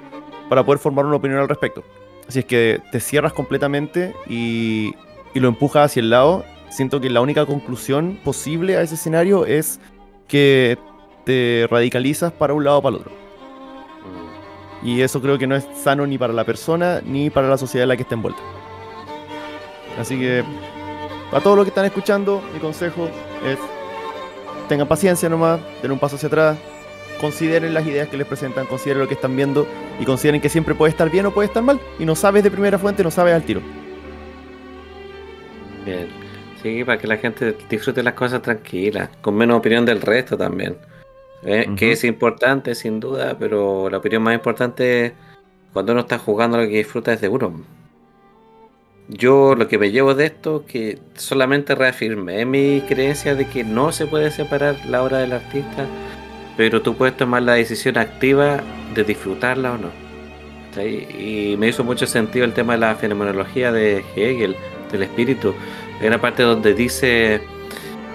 para poder formar una opinión al respecto. Si es que te cierras completamente y, y lo empujas hacia el lado, siento que la única conclusión posible a ese escenario es que te radicalizas para un lado o para el otro. Y eso creo que no es sano ni para la persona ni para la sociedad en la que está envuelta. Así que, a todos los que están escuchando, mi consejo es: tengan paciencia nomás, den un paso hacia atrás, consideren las ideas que les presentan, consideren lo que están viendo y consideren que siempre puede estar bien o puede estar mal. Y no sabes de primera fuente, no sabes al tiro. Bien. Sí, para que la gente disfrute las cosas tranquilas, con menos opinión del resto también. Eh, Que es importante, sin duda, pero la opinión más importante cuando uno está jugando lo que disfruta es de uno. Yo lo que me llevo de esto que solamente reafirmé mi creencia de que no se puede separar la obra del artista, pero tú puedes tomar la decisión activa de disfrutarla o no. Y me hizo mucho sentido el tema de la fenomenología de Hegel, del espíritu. Hay una parte donde dice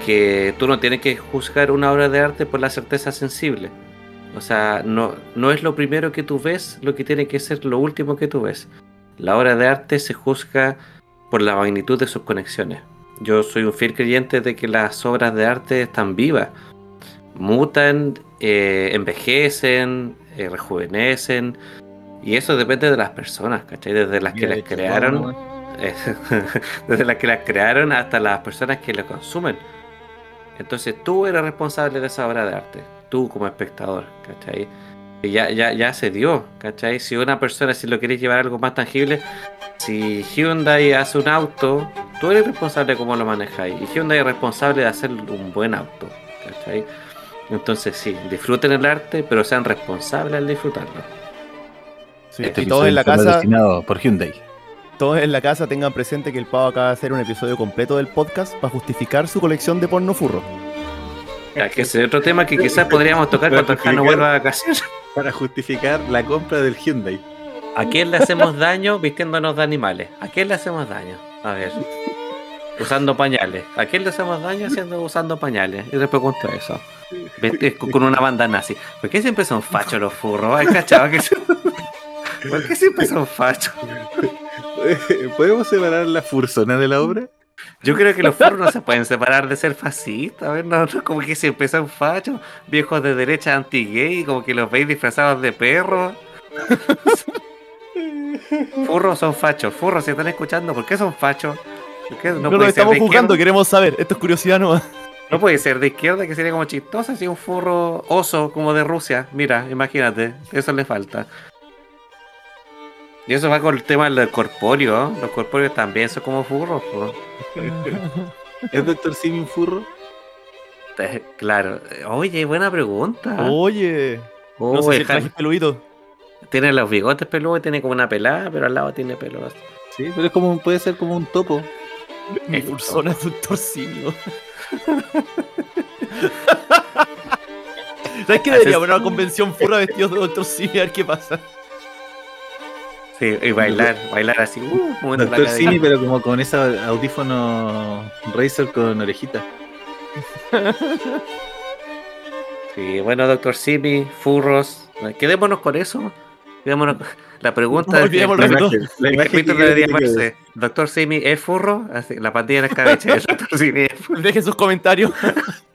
que tú no tienes que juzgar una obra de arte por la certeza sensible. O sea, no, no es lo primero que tú ves lo que tiene que ser lo último que tú ves. La obra de arte se juzga por la magnitud de sus conexiones. Yo soy un fiel creyente de que las obras de arte están vivas, mutan, eh, envejecen, eh, rejuvenecen, y eso depende de las personas, ¿cachai? Desde las que las crearon. Eh, desde las que las crearon hasta las personas que la consumen. Entonces tú eres responsable de esa obra de arte, tú como espectador, ¿cachai? Y ya, ya, ya se dio, ¿cachai? Si una persona, si lo quieres llevar a algo más tangible, si Hyundai hace un auto, tú eres responsable de cómo lo manejáis. Y Hyundai es responsable de hacer un buen auto, ¿cachai? Entonces sí, disfruten el arte, pero sean responsables al disfrutarlo. Sí, Este y todos en la casa, patrocinado por Hyundai. Todos en la casa tengan presente que el Pavo acaba de hacer un episodio completo del podcast para justificar su colección de porno furro. Ya, que ese es otro tema que quizás podríamos tocar cuando el Jano vuelva a vacaciones. Para justificar la compra del Hyundai. ¿A quién le hacemos daño vistiéndonos de animales? ¿A quién le hacemos daño? A ver. Usando pañales. ¿A quién le hacemos daño haciendo usando pañales? Y les pregunto eso. Vesti- con una banda nazi. ¿Por qué siempre son fachos los furros? ¿Hay cachado que son- ¿Por qué siempre son fachos? ¿Podemos separar la fursona de la obra? Yo creo que los furros no se pueden separar de ser fascistas. A ver, no, no, como que siempre son fachos. Viejos de derecha anti-gay, como que los veis disfrazados de perros. Furros son fachos. Furros, si están escuchando, ¿por qué son fachos? ¿Por qué No, puede nos ser estamos izquierda? queremos saber. Esto es curiosidad nomás. No puede ser de izquierda, que sería como chistoso, así un furro oso como de Rusia. Mira, imagínate, eso le falta. Y eso va con el tema del corpóreo. Los corpóreos también son como furros. po. ¿Es Doctor Simi un furro? Eh, Claro. Oye, buena pregunta. Oye, Oh, no sé si peludito. Tiene los bigotes peludos, tiene como una pelada, pero al lado tiene pelos. Sí, pero es como, puede ser como un topo. Mi persona es doctor simio. ¿Sabes qué debería haber una convención furra vestidos de doctor simio? A ver qué pasa. Sí, y bailar, bailar así. Uh, la Doctor. Simi, pero como con ese audífono Razer con orejita. Sí, bueno, doctor Simi, furros. Quedémonos con eso. Quedémonos con- La pregunta No la imagen que debería que llamarse Doctor Simi es furro. Así, la pandilla en escabeche. el Doctor Simi es furro. Dejen sus comentarios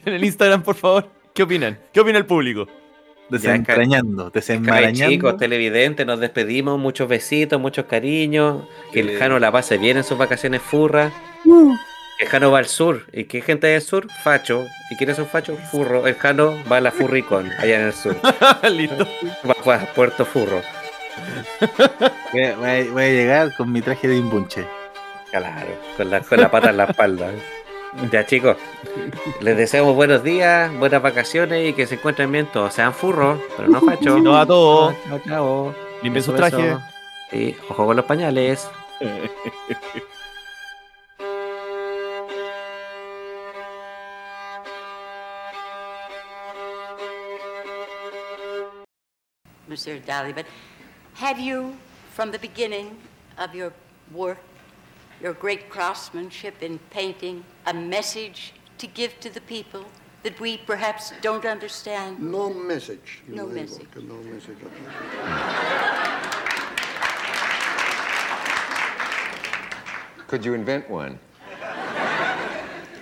en el Instagram, por favor. ¿Qué opinan? ¿Qué opina el público? Desentrañando, desenmarañando. chicos, televidentes, nos despedimos. Muchos besitos, muchos cariños. Que el. Jano la pase bien en sus vacaciones furras. El Jano va al sur. ¿Y qué gente hay al sur? Facho. ¿Y quién es un facho? Furro. El Jano va a la Furricon, allá en el sur. Listo. Va a Puerto Furro. Voy a, voy a- voy a llegar con mi traje de imbunche. Claro, con la, con la pata en la espalda. Ya chicos, les deseamos buenos días, buenas vacaciones y que se encuentren bien todos. Sean furros, pero no fachos. No a todos. Chao, chao. Limpien Beso, sus trajes. Sí, ojo con los pañales. Monsieur Daly, but have you, from the beginning of your work, your great craftsmanship in painting a message to give to the people that we perhaps don't understand? No message. No message. no message. Could you invent one?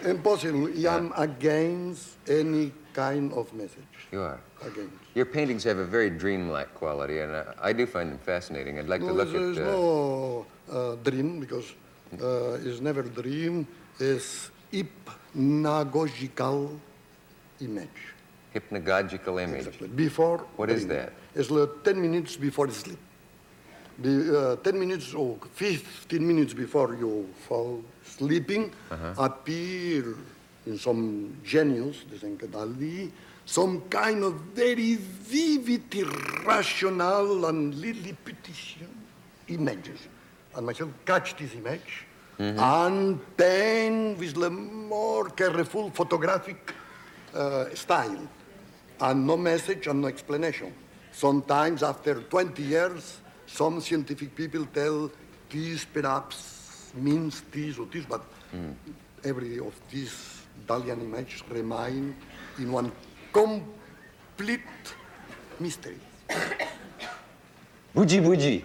Impossible. I'm against any kind of message. You are. Against. Your paintings have a very dreamlike quality, and I, I do find them fascinating. I'd like no, to look at. There's no uh, dream because uh, it's never dream. is hypnagogical image. hypnagogical image. Exactly. Before. What is dream. that? It's like 10 minutes before sleep. The, uh, 10 minutes or 15 minutes before you fall sleeping Uh-huh. appear in some genius, Dalí, some kind of very vivid, irrational and Lilliputian images. And myself catch this image Mm-hmm. and paint with the more careful photographic uh, style and no message and no explanation. Sometimes after 20 years, some scientific people tell this perhaps means this or this, but every of these Dalian images remain in one complete mystery. Bougie bougie.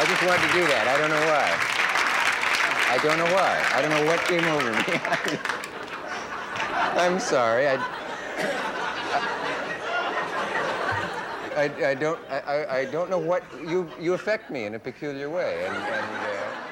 I just wanted to do that. I don't know why. I don't know why. I don't know what came over me. I'm sorry. I, I, I don't. I, I- don't know what you. You affect me in a peculiar way, and, and uh,